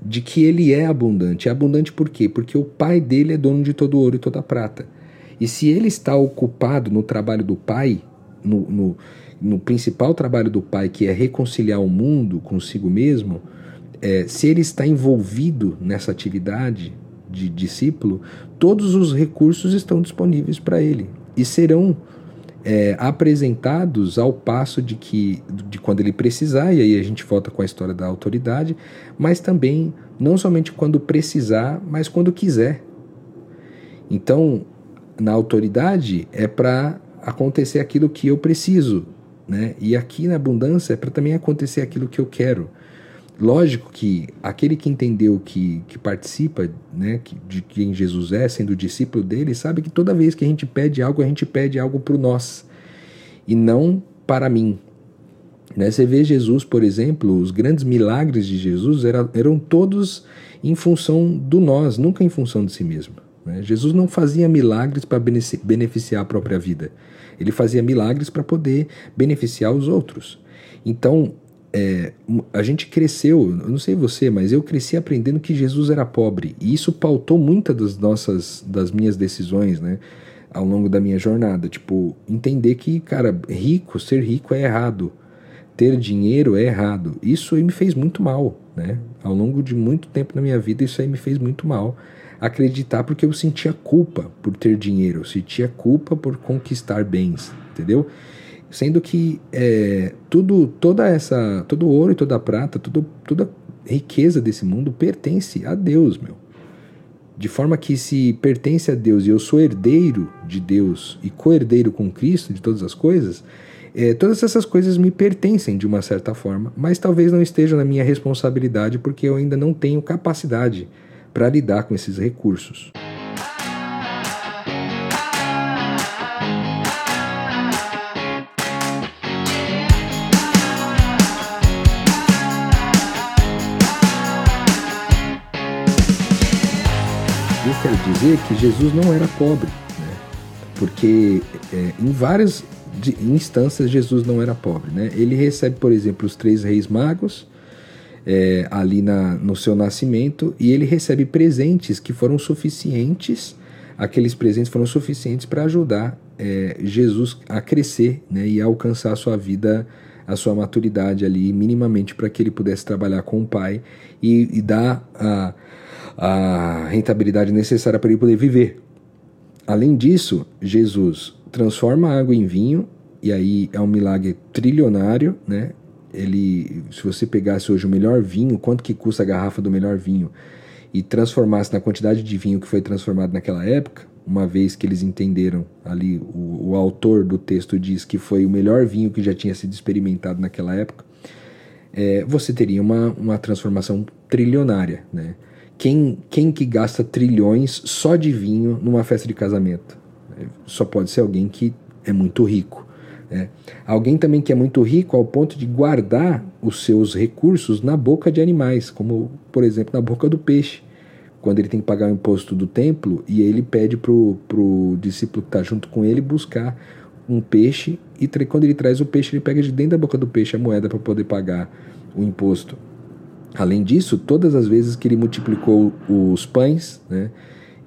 de que ele é abundante. É abundante por quê? Porque o pai dele é dono de todo o ouro e toda a prata. E se ele está ocupado no trabalho do pai, no, no, no principal trabalho do pai, que é reconciliar o mundo consigo mesmo, é, se ele está envolvido nessa atividade de discípulo, todos os recursos estão disponíveis para ele e serão é, apresentados ao passo de que de quando ele precisar, e aí a gente volta com a história da autoridade, mas também não somente quando precisar, mas quando quiser. Então, na autoridade é para acontecer aquilo que eu preciso, né? E aqui na abundância é para também acontecer aquilo que eu quero. Lógico que aquele que entendeu que, que participa né, de quem Jesus é, sendo discípulo dele, sabe que toda vez que a gente pede algo, a gente pede algo para nós e não para mim. Né? Você vê Jesus, por exemplo, os grandes milagres de Jesus eram, eram todos em função do nós, nunca em função de si mesmo. Né? Jesus não fazia milagres para beneficiar a própria vida, ele fazia milagres para poder beneficiar os outros. Então, é, a gente cresceu, eu não sei você, mas eu cresci aprendendo que Jesus era pobre e isso pautou muitas das nossas, das minhas decisões, né, ao longo da minha jornada. Tipo, entender que, cara, rico, ser rico é errado, ter dinheiro é errado. Isso aí me fez muito mal, né? Ao longo de muito tempo na minha vida, isso aí me fez muito mal. Acreditar porque eu sentia culpa por ter dinheiro, eu sentia culpa por conquistar bens, entendeu? Sendo que é, tudo, toda essa, todo ouro e toda prata, tudo, toda riqueza desse mundo pertence a Deus, meu. De forma que se pertence a Deus e eu sou herdeiro de Deus e co-herdeiro com Cristo de todas as coisas, é, todas essas coisas me pertencem de uma certa forma, mas talvez não estejam na minha responsabilidade porque eu ainda não tenho capacidade para lidar com esses recursos. Quero dizer que Jesus não era pobre, né? porque é, em várias instâncias Jesus não era pobre. Né? Ele recebe, por exemplo, os três reis magos é, ali na, no seu nascimento e ele recebe presentes que foram suficientes, aqueles presentes foram suficientes para ajudar é, Jesus a crescer né? e a alcançar a sua vida a sua maturidade ali minimamente para que ele pudesse trabalhar com o pai e, e dar a, a rentabilidade necessária para ele poder viver. Além disso, Jesus transforma a água em vinho, e aí é um milagre trilionário, né? Ele, se você pegasse hoje o melhor vinho, quanto que custa a garrafa do melhor vinho, e transformasse na quantidade de vinho que foi transformado naquela época, uma vez que eles entenderam ali, o, o autor do texto diz que foi o melhor vinho que já tinha sido experimentado naquela época, é, você teria uma, uma transformação trilionária, né? Quem, quem que gasta trilhões só de vinho numa festa de casamento? Só pode ser alguém que é muito rico. Né? Alguém também que é muito rico ao ponto de guardar os seus recursos na boca de animais, como por exemplo na boca do peixe. Quando ele tem que pagar o imposto do templo e ele pede para o discípulo que está junto com ele buscar um peixe e quando ele traz o peixe ele pega de dentro da boca do peixe a moeda para poder pagar o imposto. Além disso, todas as vezes que ele multiplicou os pães, né,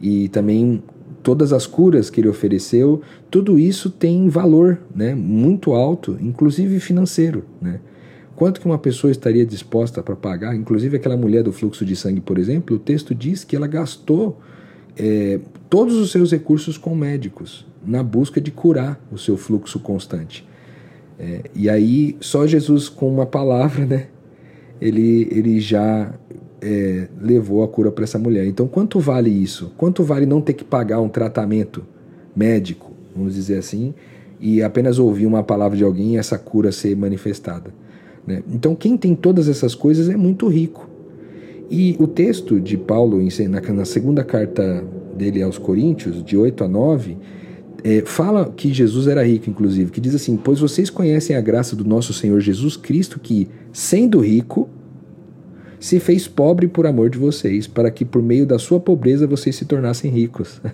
e também todas as curas que ele ofereceu, tudo isso tem valor né, muito alto, inclusive financeiro. Né? Quanto que uma pessoa estaria disposta para pagar? Inclusive aquela mulher do fluxo de sangue, por exemplo, o texto diz que ela gastou é, todos os seus recursos com médicos na busca de curar o seu fluxo constante. É, e aí só Jesus com uma palavra, né? Ele, ele já é, levou a cura para essa mulher. Então, quanto vale isso? Quanto vale não ter que pagar um tratamento médico, vamos dizer assim, e apenas ouvir uma palavra de alguém e essa cura ser manifestada? Né? Então, quem tem todas essas coisas é muito rico. E o texto de Paulo, na segunda carta dele aos Coríntios, de 8 a 9, é, fala que Jesus era rico, inclusive, que diz assim: Pois vocês conhecem a graça do nosso Senhor Jesus Cristo, que, sendo rico, se fez pobre por amor de vocês, para que por meio da sua pobreza vocês se tornassem ricos.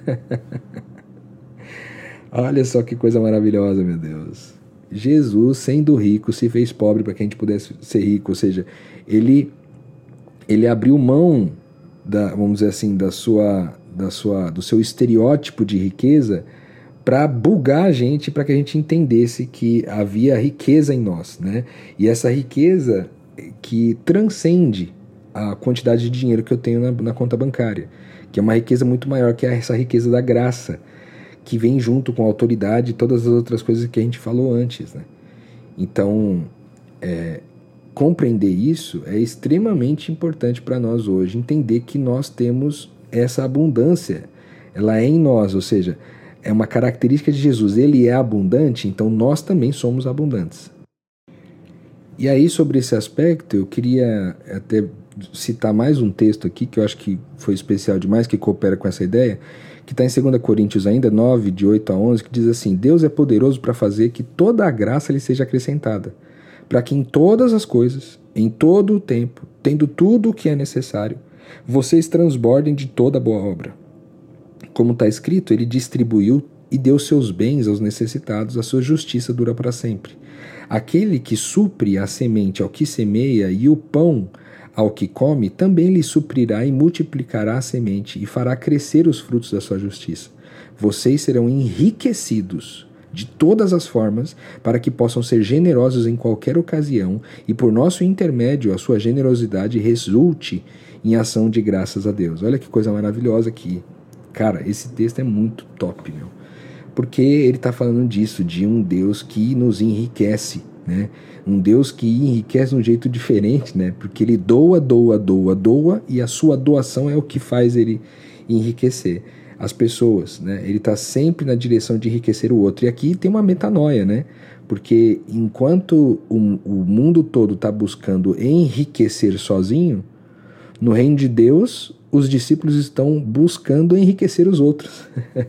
Olha só que coisa maravilhosa, meu Deus. Jesus, sendo rico, se fez pobre para que a gente pudesse ser rico, ou seja, ele ele abriu mão da, vamos dizer assim, da sua da sua do seu estereótipo de riqueza para bugar a gente, para que a gente entendesse que havia riqueza em nós, né? E essa riqueza que transcende a quantidade de dinheiro que eu tenho na, na, conta bancária, que é uma riqueza muito maior que essa riqueza da graça, que vem junto com a autoridade e todas as outras coisas que a gente falou antes. Né? Então, é, compreender isso é extremamente importante para nós hoje, entender que nós temos essa abundância, ela é em nós, ou seja, é uma característica de Jesus, ele é abundante, então nós também somos abundantes. E aí, sobre esse aspecto, eu queria até citar mais um texto aqui, que eu acho que foi especial demais, que coopera com essa ideia, que está em 2 Coríntios ainda, 9, de 8 a 11, que diz assim, Deus é poderoso para fazer que toda a graça lhe seja acrescentada, para que em todas as coisas, em todo o tempo, tendo tudo o que é necessário, vocês transbordem de toda boa obra. Como está escrito, ele distribuiu e deu seus bens aos necessitados, a sua justiça dura para sempre. Aquele que supre a semente ao que semeia e o pão ao que come, também lhe suprirá e multiplicará a semente e fará crescer os frutos da sua justiça. Vocês serão enriquecidos de todas as formas para que possam ser generosos em qualquer ocasião e por nosso intermédio a sua generosidade resulte em ação de graças a Deus. Olha que coisa maravilhosa aqui. Cara, esse texto é muito top, meu porque ele está falando disso, de um Deus que nos enriquece, né? Um Deus que enriquece de um jeito diferente, né? Porque ele doa, doa, doa, doa, e a sua doação é o que faz ele enriquecer as pessoas, né? Ele está sempre na direção de enriquecer o outro. E aqui tem uma metanoia, né? Porque enquanto o, o mundo todo está buscando enriquecer sozinho, no reino de Deus, os discípulos estão buscando enriquecer os outros.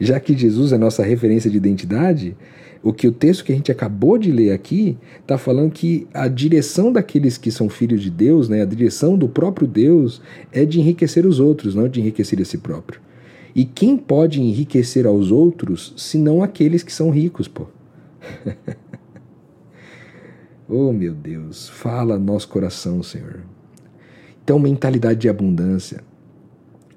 Já que Jesus é nossa referência de identidade, o que o texto que a gente acabou de ler aqui está falando que a direção daqueles que são filhos de Deus, né, a direção do próprio Deus, é de enriquecer os outros, não de enriquecer a si próprio. E quem pode enriquecer aos outros, senão aqueles que são ricos, pô? oh, meu Deus, fala nosso coração, Senhor. Então, mentalidade de abundância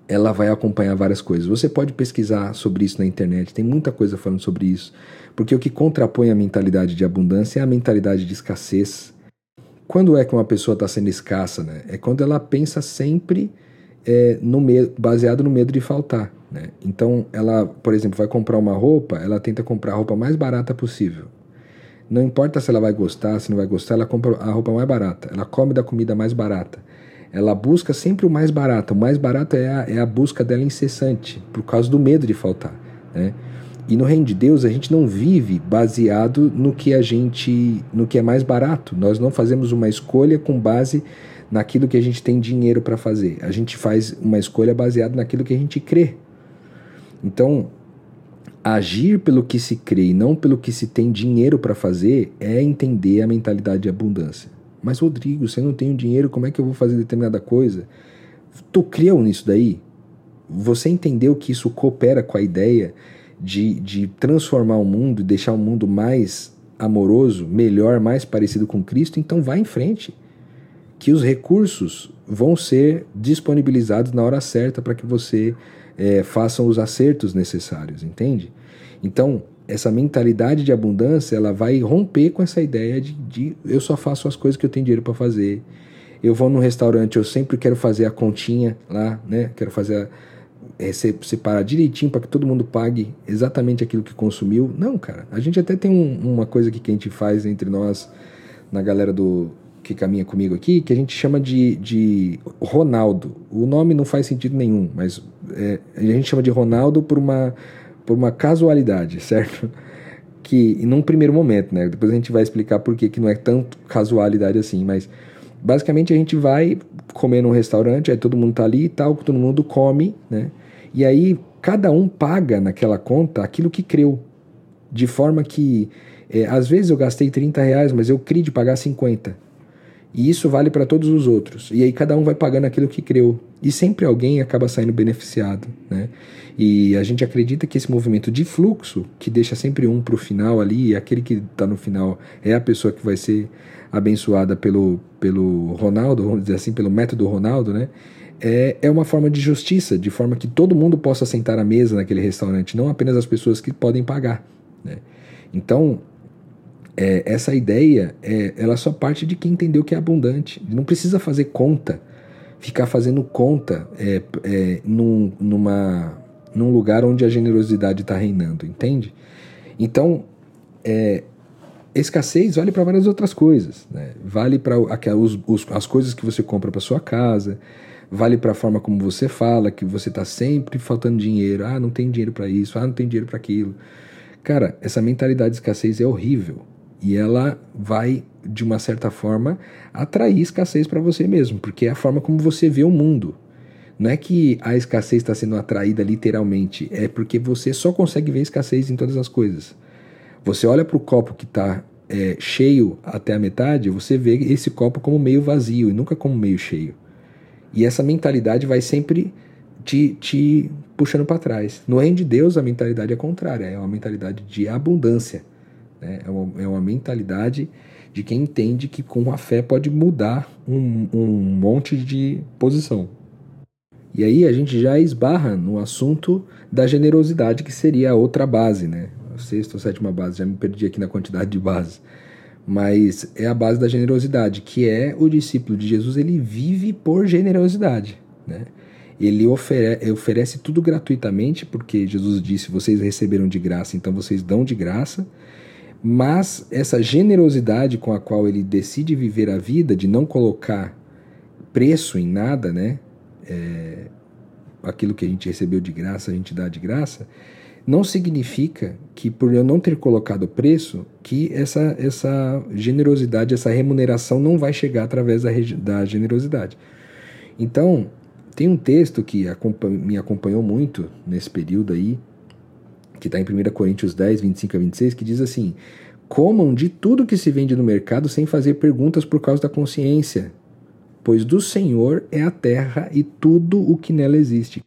ela vai acompanhar várias coisas. Você pode pesquisar sobre isso na internet, tem muita coisa falando sobre isso, porque o que contrapõe a mentalidade de abundância é a mentalidade de escassez. Quando é que uma pessoa está sendo escassa? Né? É quando ela pensa sempre é, no baseado no medo de faltar. Né? Então, ela, por exemplo, vai comprar uma roupa, ela tenta comprar a roupa mais barata possível. Não importa se ela vai gostar, se não vai gostar, ela compra a roupa mais barata. Ela come da comida mais barata ela busca sempre o mais barato. O mais barato é a, é a busca dela incessante, por causa do medo de faltar. Né? E no reino de Deus a gente não vive baseado no que a gente, no que é mais barato. Nós não fazemos uma escolha com base naquilo que a gente tem dinheiro para fazer. A gente faz uma escolha baseada naquilo que a gente crê. Então, agir pelo que se crê e não pelo que se tem dinheiro para fazer é entender a mentalidade de abundância. Mas, Rodrigo, se eu não tenho dinheiro, como é que eu vou fazer determinada coisa? Tu creu nisso daí? Você entendeu que isso coopera com a ideia de, de transformar o mundo deixar o mundo mais amoroso, melhor, mais parecido com Cristo? Então vai em frente. que os recursos vão ser disponibilizados na hora certa para que você é, faça os acertos necessários, entende? Então, essa mentalidade de abundância, ela vai romper com essa ideia de, de eu só faço as coisas que eu tenho dinheiro para fazer. Eu vou num restaurante, eu sempre quero fazer a continha lá, né? Quero fazer a, é, separar direitinho para que todo mundo pague exatamente aquilo que consumiu. Não, cara. A gente até tem um, uma coisa que a gente faz entre nós, na galera do que caminha comigo aqui, que a gente chama de, de Ronaldo. O nome não faz sentido nenhum, mas é, a gente chama de Ronaldo por uma, por uma casualidade, certo? Que num primeiro momento, né? Depois a gente vai explicar por que, que não é tanto casualidade assim, mas basicamente a gente vai comer num restaurante, aí todo mundo tá ali e tal, todo mundo come, né? E aí cada um paga naquela conta aquilo que creu. De forma que, é, às vezes eu gastei 30 reais, mas eu criei de pagar 50. E isso vale para todos os outros. E aí cada um vai pagando aquilo que creu. E sempre alguém acaba saindo beneficiado. Né? E a gente acredita que esse movimento de fluxo, que deixa sempre um para o final ali, e aquele que está no final é a pessoa que vai ser abençoada pelo, pelo Ronaldo, vamos dizer assim, pelo método Ronaldo, né? É, é uma forma de justiça, de forma que todo mundo possa sentar à mesa naquele restaurante, não apenas as pessoas que podem pagar. Né? Então, é, essa ideia, é, ela só parte de quem entendeu que é abundante. Não precisa fazer conta, ficar fazendo conta é, é, num, numa, num lugar onde a generosidade está reinando, entende? Então, é, escassez vale para várias outras coisas. Né? Vale para as coisas que você compra para sua casa, vale para a forma como você fala, que você está sempre faltando dinheiro. Ah, não tem dinheiro para isso, ah, não tem dinheiro para aquilo. Cara, essa mentalidade de escassez é horrível. E ela vai, de uma certa forma, atrair escassez para você mesmo, porque é a forma como você vê o mundo. Não é que a escassez está sendo atraída literalmente, é porque você só consegue ver escassez em todas as coisas. Você olha para o copo que está é, cheio até a metade, você vê esse copo como meio vazio e nunca como meio cheio. E essa mentalidade vai sempre te, te puxando para trás. No reino de Deus, a mentalidade é contrária, é uma mentalidade de abundância. Né? É, uma, é uma mentalidade de quem entende que com a fé pode mudar um, um monte de posição. E aí a gente já esbarra no assunto da generosidade, que seria a outra base, né? A sexta ou sétima base, já me perdi aqui na quantidade de bases. Mas é a base da generosidade, que é o discípulo de Jesus, ele vive por generosidade, né? Ele ofere oferece tudo gratuitamente, porque Jesus disse: vocês receberam de graça, então vocês dão de graça. Mas essa generosidade com a qual ele decide viver a vida, de não colocar preço em nada, né? É, aquilo que a gente recebeu de graça, a gente dá de graça, não significa que por eu não ter colocado preço, que essa, essa generosidade, essa remuneração não vai chegar através da, da generosidade. Então, tem um texto que me acompanhou muito nesse período aí, que está em 1 Coríntios 10, 25 a 26, que diz assim: Comam de tudo que se vende no mercado sem fazer perguntas por causa da consciência, pois do Senhor é a terra e tudo o que nela existe.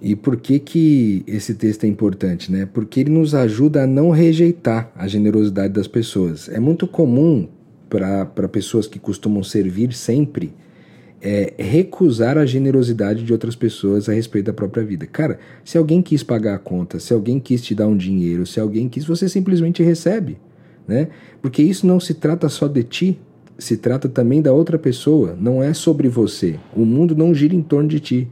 E por que, que esse texto é importante? Né? Porque ele nos ajuda a não rejeitar a generosidade das pessoas. É muito comum para pessoas que costumam servir sempre é, recusar a generosidade de outras pessoas a respeito da própria vida. Cara, se alguém quis pagar a conta, se alguém quis te dar um dinheiro, se alguém quis, você simplesmente recebe, né? Porque isso não se trata só de ti, se trata também da outra pessoa, não é sobre você. O mundo não gira em torno de ti.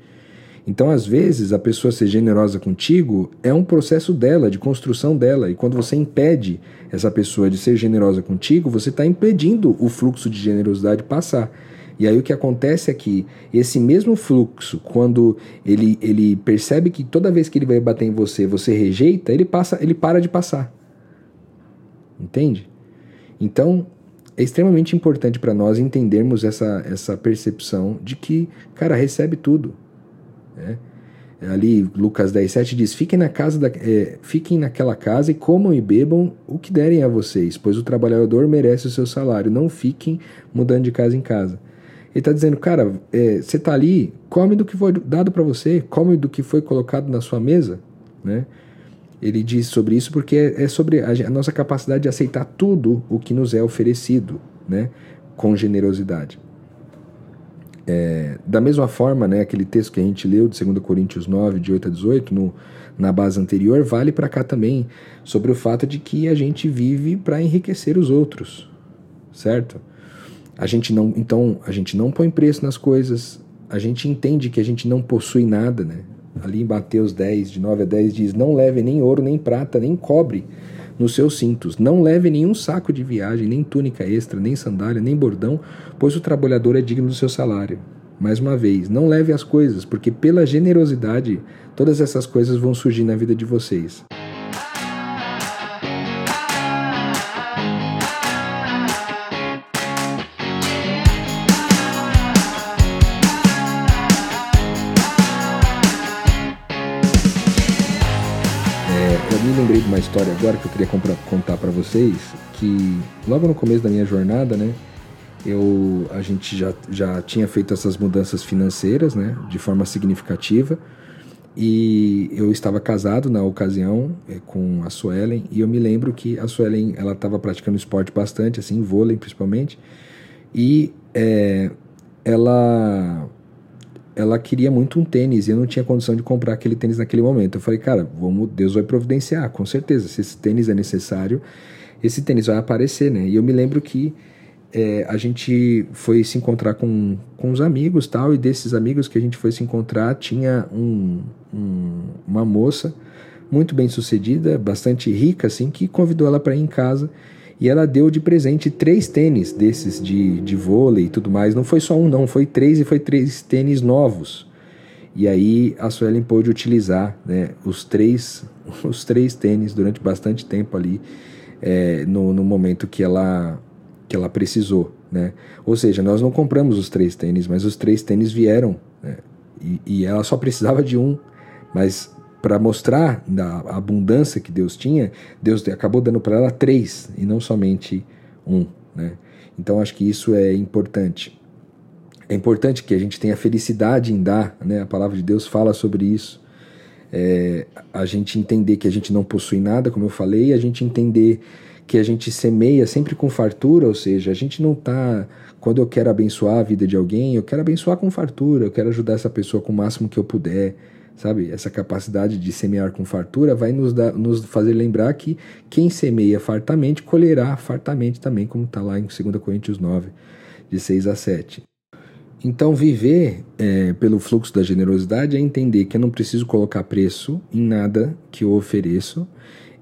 Então, às vezes, a pessoa ser generosa contigo é um processo dela, de construção dela. E quando você impede essa pessoa de ser generosa contigo, você está impedindo o fluxo de generosidade passar. E aí o que acontece é que esse mesmo fluxo, quando ele, ele percebe que toda vez que ele vai bater em você, você rejeita, ele passa, ele para de passar. Entende? Então, é extremamente importante para nós entendermos essa, essa percepção de que, cara, recebe tudo. Né? Ali, Lucas 10, 7 diz: fiquem, na casa da, é, fiquem naquela casa e comam e bebam o que derem a vocês, pois o trabalhador merece o seu salário. Não fiquem mudando de casa em casa. Ele está dizendo, cara, é, você está ali, come do que foi dado para você, come do que foi colocado na sua mesa, né? Ele diz sobre isso porque é, é sobre a, a, nossa capacidade de aceitar tudo o que nos é oferecido, né? Com generosidade. É, da mesma forma, né, aquele texto que a gente leu de 2 Coríntios 9, de 8 a 18, no, na base anterior, vale para cá também, sobre o fato de que a gente vive para enriquecer os outros, certo? A gente não, então, a gente não põe preço nas coisas, a gente entende que a gente não possui nada, né? Ali em Mateus 10, de 9 a 10, diz: Não leve nem ouro, nem prata, nem cobre nos seus cintos. Não leve nenhum saco de viagem, nem túnica extra, nem sandália, nem bordão, pois o trabalhador é digno do seu salário. Mais uma vez, não leve as coisas, porque pela generosidade, todas essas coisas vão surgir na vida de vocês. História agora que eu queria contar para vocês, que logo no começo da minha jornada, né, eu, a gente já, já tinha feito essas mudanças financeiras, né, de forma significativa, e eu estava casado na ocasião é, com a Suelen, e eu me lembro que a Suelen, ela estava praticando esporte bastante, assim, vôlei principalmente, e é, ela ela queria muito um tênis e eu não tinha condição de comprar aquele tênis naquele momento. Eu falei, cara, vamos, Deus vai providenciar, com certeza. Se esse tênis é necessário, esse tênis vai aparecer, né? E eu me lembro que é, a gente foi se encontrar com, com os amigos tal, e desses amigos que a gente foi se encontrar, tinha um, um, uma moça muito bem sucedida, bastante rica, assim, que convidou ela para ir em casa e ela deu de presente três tênis desses de, de vôlei e tudo mais. Não foi só um, não, foi três e foi três tênis novos. E aí a Suelen pôde utilizar né, os, três, os três tênis durante bastante tempo ali, é, no, no momento que ela, que ela precisou. Né? Ou seja, nós não compramos os três tênis, mas os três tênis vieram. Né? E, e ela só precisava de um, mas para mostrar da abundância que Deus tinha, Deus acabou dando para ela três e não somente um. Né? Então acho que isso é importante. É importante que a gente tenha felicidade em dar, né? a palavra de Deus fala sobre isso. É, a gente entender que a gente não possui nada, como eu falei, a gente entender que a gente semeia sempre com fartura, ou seja, a gente não está. Quando eu quero abençoar a vida de alguém, eu quero abençoar com fartura, eu quero ajudar essa pessoa com o máximo que eu puder sabe? Essa capacidade de semear com fartura vai nos, dar, nos fazer lembrar que quem semeia fartamente colherá fartamente também, como está lá em 2 Coríntios 9, de 6 a 7. Então, viver é, pelo fluxo da generosidade é entender que eu não preciso colocar preço em nada que eu ofereço.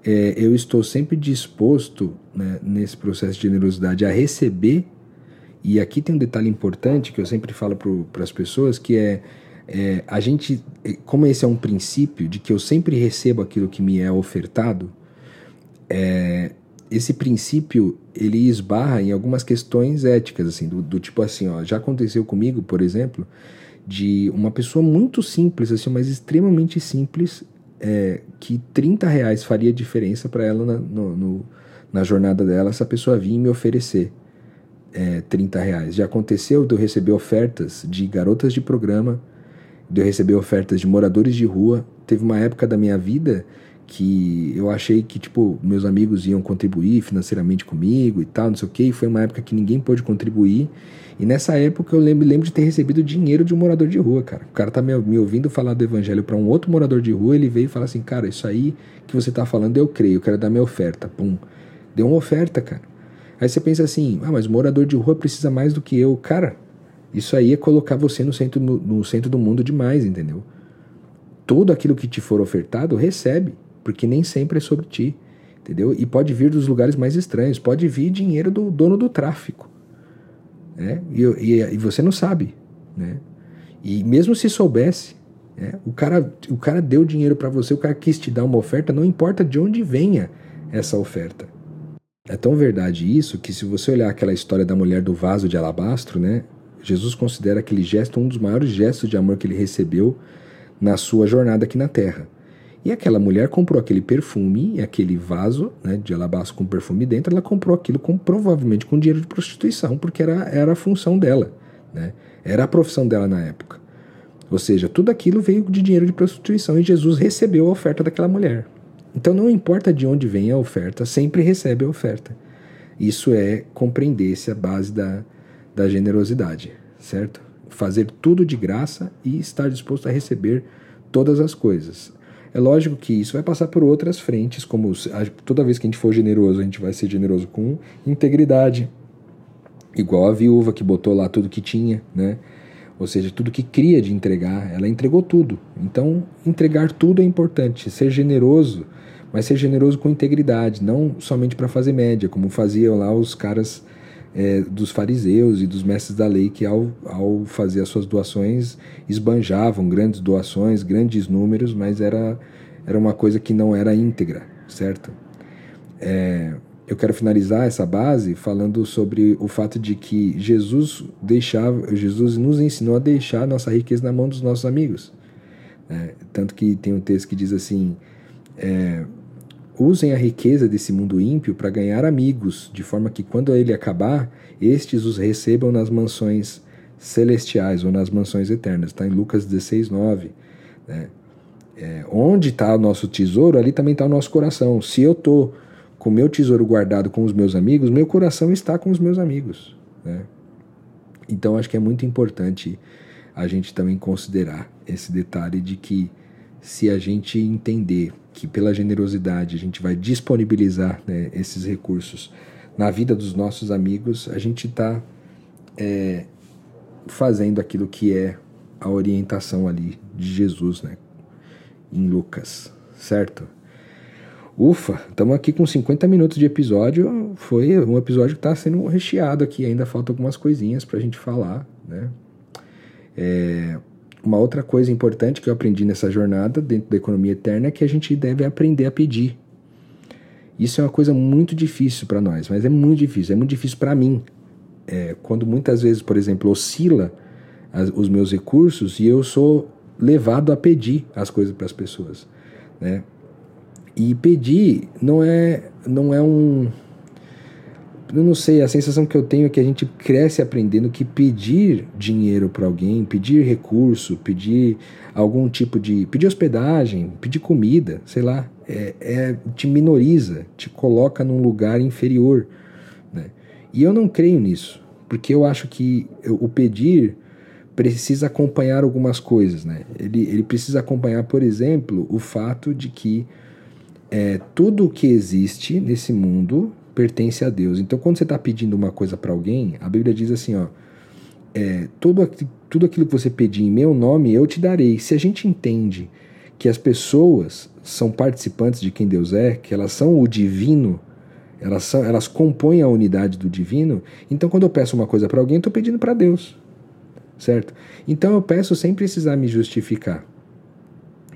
É, eu estou sempre disposto, né, nesse processo de generosidade, a receber. E aqui tem um detalhe importante que eu sempre falo para as pessoas, que é é, a gente, é, como esse é um princípio de que eu sempre recebo aquilo que me é ofertado, é, esse princípio ele esbarra em algumas questões éticas, assim, do, do, tipo assim, ó, já aconteceu comigo, por exemplo, de uma pessoa muito simples, assim, mas extremamente simples, é, que 30 reais faria diferença para ela na, no, no, na jornada dela, essa pessoa vir me oferecer é, 30 reais. Já aconteceu de eu receber ofertas de garotas de programa, de eu receber ofertas de moradores de rua. Teve uma época da minha vida que eu achei que, tipo, meus amigos iam contribuir financeiramente comigo e tal, não sei o que, e foi uma época que ninguém pôde contribuir. E nessa época eu lembro, lembro de ter recebido dinheiro de um morador de rua, cara. O cara tá me, me ouvindo falar do evangelho para um outro morador de rua, ele veio e fala assim, cara, isso aí que você tá falando eu creio, eu quero dar minha oferta. Pum. Deu uma oferta, cara. Aí você pensa assim, ah, mas morador de rua precisa mais do que eu. Cara, isso aí é colocar você no centro, no, centro do mundo demais, entendeu? Tudo aquilo que te for ofertado, recebe, porque nem sempre é sobre ti, entendeu? E pode vir dos lugares mais estranhos, pode vir dinheiro do dono do tráfico, né? E, e, e você não sabe, né? E mesmo se soubesse, né? o, cara, o cara deu dinheiro para você, o cara quis te dar uma oferta, não importa de onde venha essa oferta. É tão verdade isso que se você olhar aquela história da mulher do vaso de alabastro, né? Jesus considera aquele gesto um dos maiores gestos de amor que ele recebeu na sua jornada aqui na Terra. E aquela mulher comprou aquele perfume, aquele vaso né, de alabastro com perfume dentro, ela comprou aquilo com, provavelmente com dinheiro de prostituição, porque era, era a função dela, né? era a profissão dela na época. Ou seja, tudo aquilo veio de dinheiro de prostituição e Jesus recebeu a oferta daquela mulher. Então não importa de onde vem a oferta, sempre recebe a oferta. Isso é compreender-se a base da, da generosidade, certo? fazer tudo de graça e estar disposto a receber todas as coisas. É lógico que isso vai passar por outras frentes, como toda vez que a gente for generoso, a gente vai ser generoso com integridade, igual a viúva que botou lá tudo que tinha, né? Ou seja, tudo que cria de entregar, ela entregou tudo. Então, entregar tudo é importante. Ser generoso, mas ser generoso com integridade, não somente para fazer média, como faziam lá os caras é, dos fariseus e dos mestres da lei, que ao, ao fazer as suas doações esbanjavam grandes doações, grandes números, mas era, era uma coisa que não era íntegra, certo? É, eu quero finalizar essa base falando sobre o fato de que Jesus deixava, Jesus nos ensinou a deixar nossa riqueza na mão dos nossos amigos. É, tanto que tem um texto que diz assim: é, usem a riqueza desse mundo ímpio para ganhar amigos, de forma que quando ele acabar, estes os recebam nas mansões celestiais ou nas mansões eternas. Está em Lucas 16, 9. Né? É, onde está o nosso tesouro, ali também está o nosso coração. Se eu estou com meu tesouro guardado com os meus amigos, meu coração está com os meus amigos. Né? Então acho que é muito importante a gente também considerar esse detalhe de que se a gente entender que pela generosidade a gente vai disponibilizar né, esses recursos na vida dos nossos amigos, a gente está é, fazendo aquilo que é a orientação ali de Jesus, né, em Lucas, certo? Ufa, estamos aqui com 50 minutos de episódio. Foi um episódio que está sendo recheado aqui. Ainda falta algumas coisinhas para a gente falar, né? É, uma outra coisa importante que eu aprendi nessa jornada dentro da economia eterna é que a gente deve aprender a pedir. Isso é uma coisa muito difícil para nós, mas é muito difícil. É muito difícil para mim. É, quando muitas vezes, por exemplo, oscila as, os meus recursos e eu sou levado a pedir as coisas para as pessoas, né? E pedir não é, não é um. Eu não sei, a sensação que eu tenho é que a gente cresce aprendendo que pedir dinheiro para alguém, pedir recurso, pedir algum tipo de. pedir hospedagem, pedir comida, sei lá, é, é te minoriza, te coloca num lugar inferior. Né? E eu não creio nisso, porque eu acho que o pedir precisa acompanhar algumas coisas. Né? Ele, ele precisa acompanhar, por exemplo, o fato de que é, tudo o que existe nesse mundo pertence a Deus. Então, quando você está pedindo uma coisa para alguém, a Bíblia diz assim, ó, é, tudo, tudo aquilo que você pedir em meu nome, eu te darei. Se a gente entende que as pessoas são participantes de quem Deus é, que elas são o divino, elas, são, elas compõem a unidade do divino, então quando eu peço uma coisa para alguém, eu estou pedindo para Deus, certo? Então eu peço sem precisar me justificar,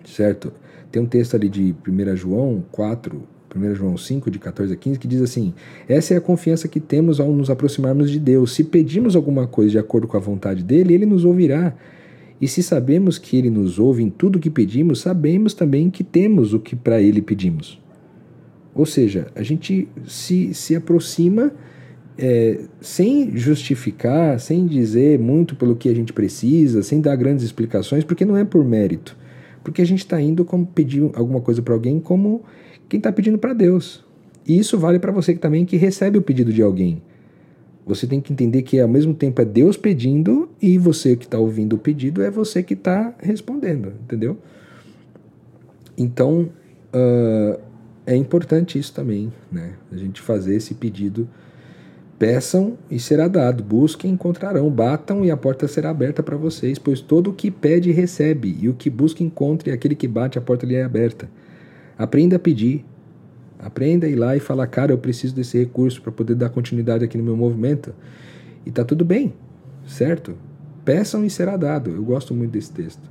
certo? Tem um texto ali de 1 João 4, 1 João 5, de 14 a 15, que diz assim: Essa é a confiança que temos ao nos aproximarmos de Deus. Se pedimos alguma coisa de acordo com a vontade dele, ele nos ouvirá. E se sabemos que ele nos ouve em tudo o que pedimos, sabemos também que temos o que para ele pedimos. Ou seja, a gente se, se aproxima é, sem justificar, sem dizer muito pelo que a gente precisa, sem dar grandes explicações, porque não é por mérito. Porque a gente está indo como pedir alguma coisa para alguém como quem está pedindo para Deus. E isso vale para você também que recebe o pedido de alguém. Você tem que entender que ao mesmo tempo é Deus pedindo e você que está ouvindo o pedido é você que está respondendo, entendeu? Então uh, é importante isso também, né? A gente fazer esse pedido Peçam e será dado, busquem e encontrarão, batam e a porta será aberta para vocês, pois todo o que pede recebe, e o que busca encontra, e aquele que bate a porta lhe é aberta. Aprenda a pedir, aprenda a ir lá e falar, cara, eu preciso desse recurso para poder dar continuidade aqui no meu movimento. E tá tudo bem, certo? Peçam e será dado. Eu gosto muito desse texto.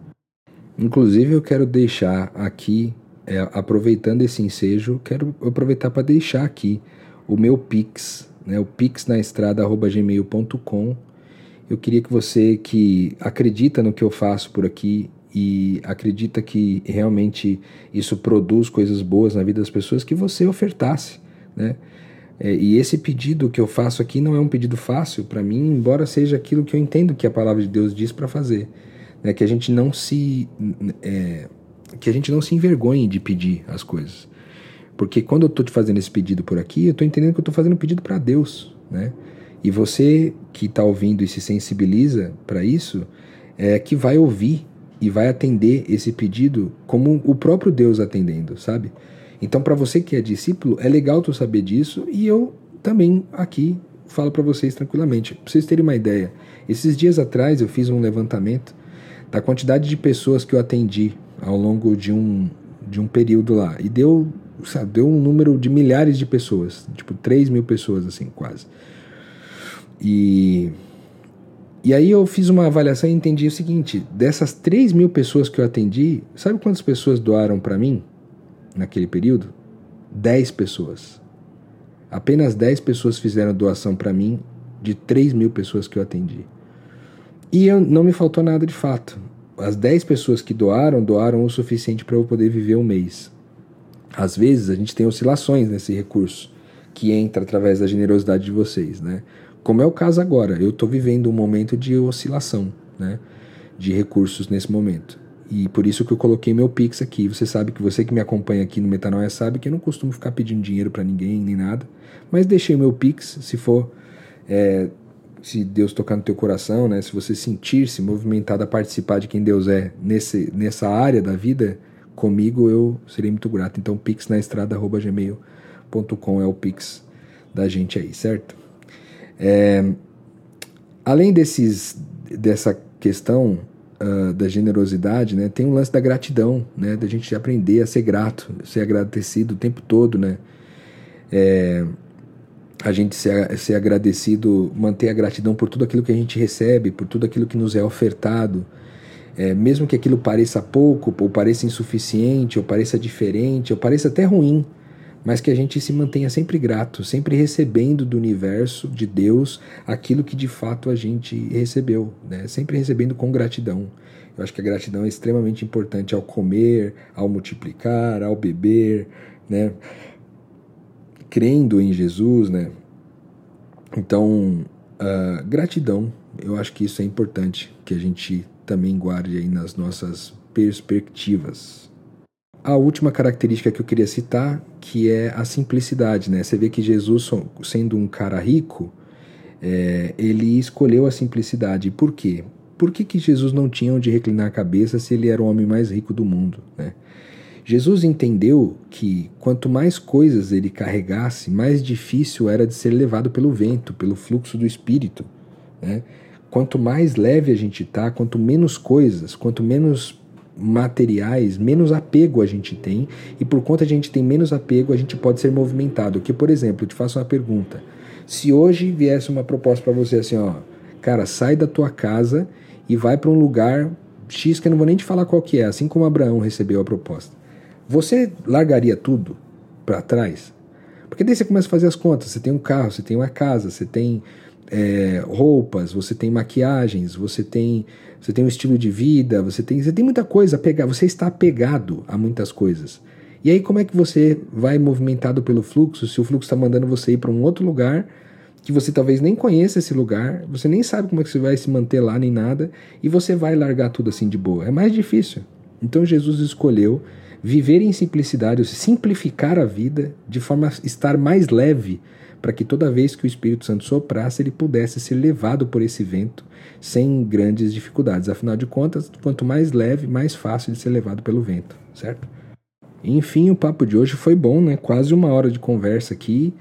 Inclusive, eu quero deixar aqui, é, aproveitando esse ensejo, quero aproveitar para deixar aqui o meu Pix né, o pixnaestrada.gmail.com. Eu queria que você que acredita no que eu faço por aqui e acredita que realmente isso produz coisas boas na vida das pessoas, que você ofertasse, né? É, e esse pedido que eu faço aqui não é um pedido fácil para mim, embora seja aquilo que eu entendo que a palavra de Deus diz para fazer, né? Que a gente não se é, que a gente não se envergonhe de pedir as coisas. Porque quando eu estou te fazendo esse pedido por aqui, eu estou entendendo que eu estou fazendo um pedido para Deus, né? E você que está ouvindo e se sensibiliza para isso, é que vai ouvir e vai atender esse pedido como o próprio Deus atendendo, sabe? Então, para você que é discípulo, é legal tu saber disso e eu também aqui falo para vocês tranquilamente. Pra vocês terem uma ideia, esses dias atrás eu fiz um levantamento da quantidade de pessoas que eu atendi ao longo de um, de um período lá. E deu, sabe, deu um número de milhares de pessoas, tipo 3 mil pessoas, assim, quase. E, e aí eu fiz uma avaliação e entendi o seguinte: dessas 3 mil pessoas que eu atendi, sabe quantas pessoas doaram para mim naquele período? 10 pessoas. Apenas 10 pessoas fizeram doação para mim de 3 mil pessoas que eu atendi. E eu, não me faltou nada de fato. As 10 pessoas que doaram, doaram o suficiente para eu poder viver um mês. Às vezes a gente tem oscilações nesse recurso que entra através da generosidade de vocês, né? Como é o caso agora, eu estou vivendo um momento de oscilação, né? De recursos nesse momento. E por isso que eu coloquei meu Pix aqui. Você sabe que você que me acompanha aqui no Metanoia sabe que eu não costumo ficar pedindo dinheiro para ninguém nem nada. Mas deixei o meu Pix, se for. É, se Deus tocar no teu coração, né? Se você sentir-se movimentado a participar de quem Deus é nesse, nessa área da vida, comigo eu serei muito grato. Então, pixnaestrada.gmail.com é o Pix da gente aí, certo? É, além desses, dessa questão uh, da generosidade, né, tem um lance da gratidão, né, da gente aprender a ser grato, ser agradecido o tempo todo, né? É, a gente ser, ser agradecido, manter a gratidão por tudo aquilo que a gente recebe, por tudo aquilo que nos é ofertado, é, mesmo que aquilo pareça pouco, ou pareça insuficiente, ou pareça diferente, ou pareça até ruim, mas que a gente se mantenha sempre grato, sempre recebendo do universo, de Deus, aquilo que de fato a gente recebeu, né? sempre recebendo com gratidão. Eu acho que a gratidão é extremamente importante ao comer, ao multiplicar, ao beber, né? crendo em Jesus, né? Então, uh, gratidão, eu acho que isso é importante que a gente também guarde aí nas nossas perspectivas. A última característica que eu queria citar, que é a simplicidade, né? Você vê que Jesus, sendo um cara rico, é, ele escolheu a simplicidade. Por quê? Por que, que Jesus não tinha onde reclinar a cabeça se ele era o homem mais rico do mundo, né? Jesus entendeu que quanto mais coisas ele carregasse, mais difícil era de ser levado pelo vento, pelo fluxo do espírito. Né? Quanto mais leve a gente está, quanto menos coisas, quanto menos materiais, menos apego a gente tem, e por conta de a gente tem menos apego, a gente pode ser movimentado. Que, por exemplo, eu te faço uma pergunta. Se hoje viesse uma proposta para você assim, ó, cara, sai da tua casa e vai para um lugar X que eu não vou nem te falar qual que é, assim como Abraão recebeu a proposta. Você largaria tudo para trás? Porque daí você começa a fazer as contas. Você tem um carro, você tem uma casa, você tem é, roupas, você tem maquiagens, você tem, você tem um estilo de vida, você tem, você tem muita coisa pegar. Você está apegado a muitas coisas. E aí como é que você vai movimentado pelo fluxo se o fluxo está mandando você ir para um outro lugar que você talvez nem conheça esse lugar, você nem sabe como é que você vai se manter lá nem nada e você vai largar tudo assim de boa. É mais difícil. Então Jesus escolheu viver em simplicidade, ou simplificar a vida de forma a estar mais leve, para que toda vez que o Espírito Santo soprasse, ele pudesse ser levado por esse vento sem grandes dificuldades. Afinal de contas, quanto mais leve, mais fácil de ser levado pelo vento, certo? Enfim, o papo de hoje foi bom, né? Quase uma hora de conversa aqui.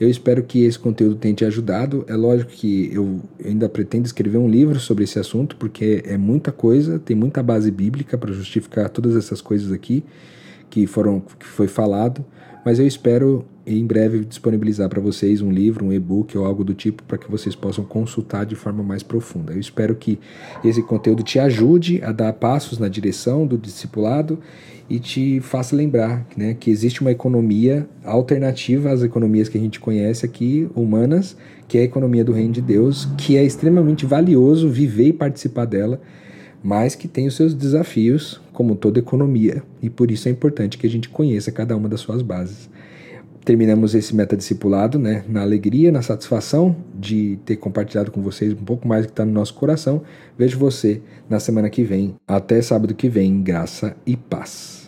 Eu espero que esse conteúdo tenha te ajudado. É lógico que eu ainda pretendo escrever um livro sobre esse assunto, porque é muita coisa, tem muita base bíblica para justificar todas essas coisas aqui que foram que foi falado, mas eu espero em breve disponibilizar para vocês um livro, um e-book ou algo do tipo para que vocês possam consultar de forma mais profunda. Eu espero que esse conteúdo te ajude a dar passos na direção do discipulado e te faça lembrar né, que existe uma economia alternativa às economias que a gente conhece aqui, humanas, que é a economia do reino de Deus, que é extremamente valioso viver e participar dela, mas que tem os seus desafios, como toda economia, e por isso é importante que a gente conheça cada uma das suas bases. Terminamos esse metadiscipulado né, na alegria, na satisfação de ter compartilhado com vocês um pouco mais do que está no nosso coração. Vejo você na semana que vem. Até sábado que vem, graça e paz.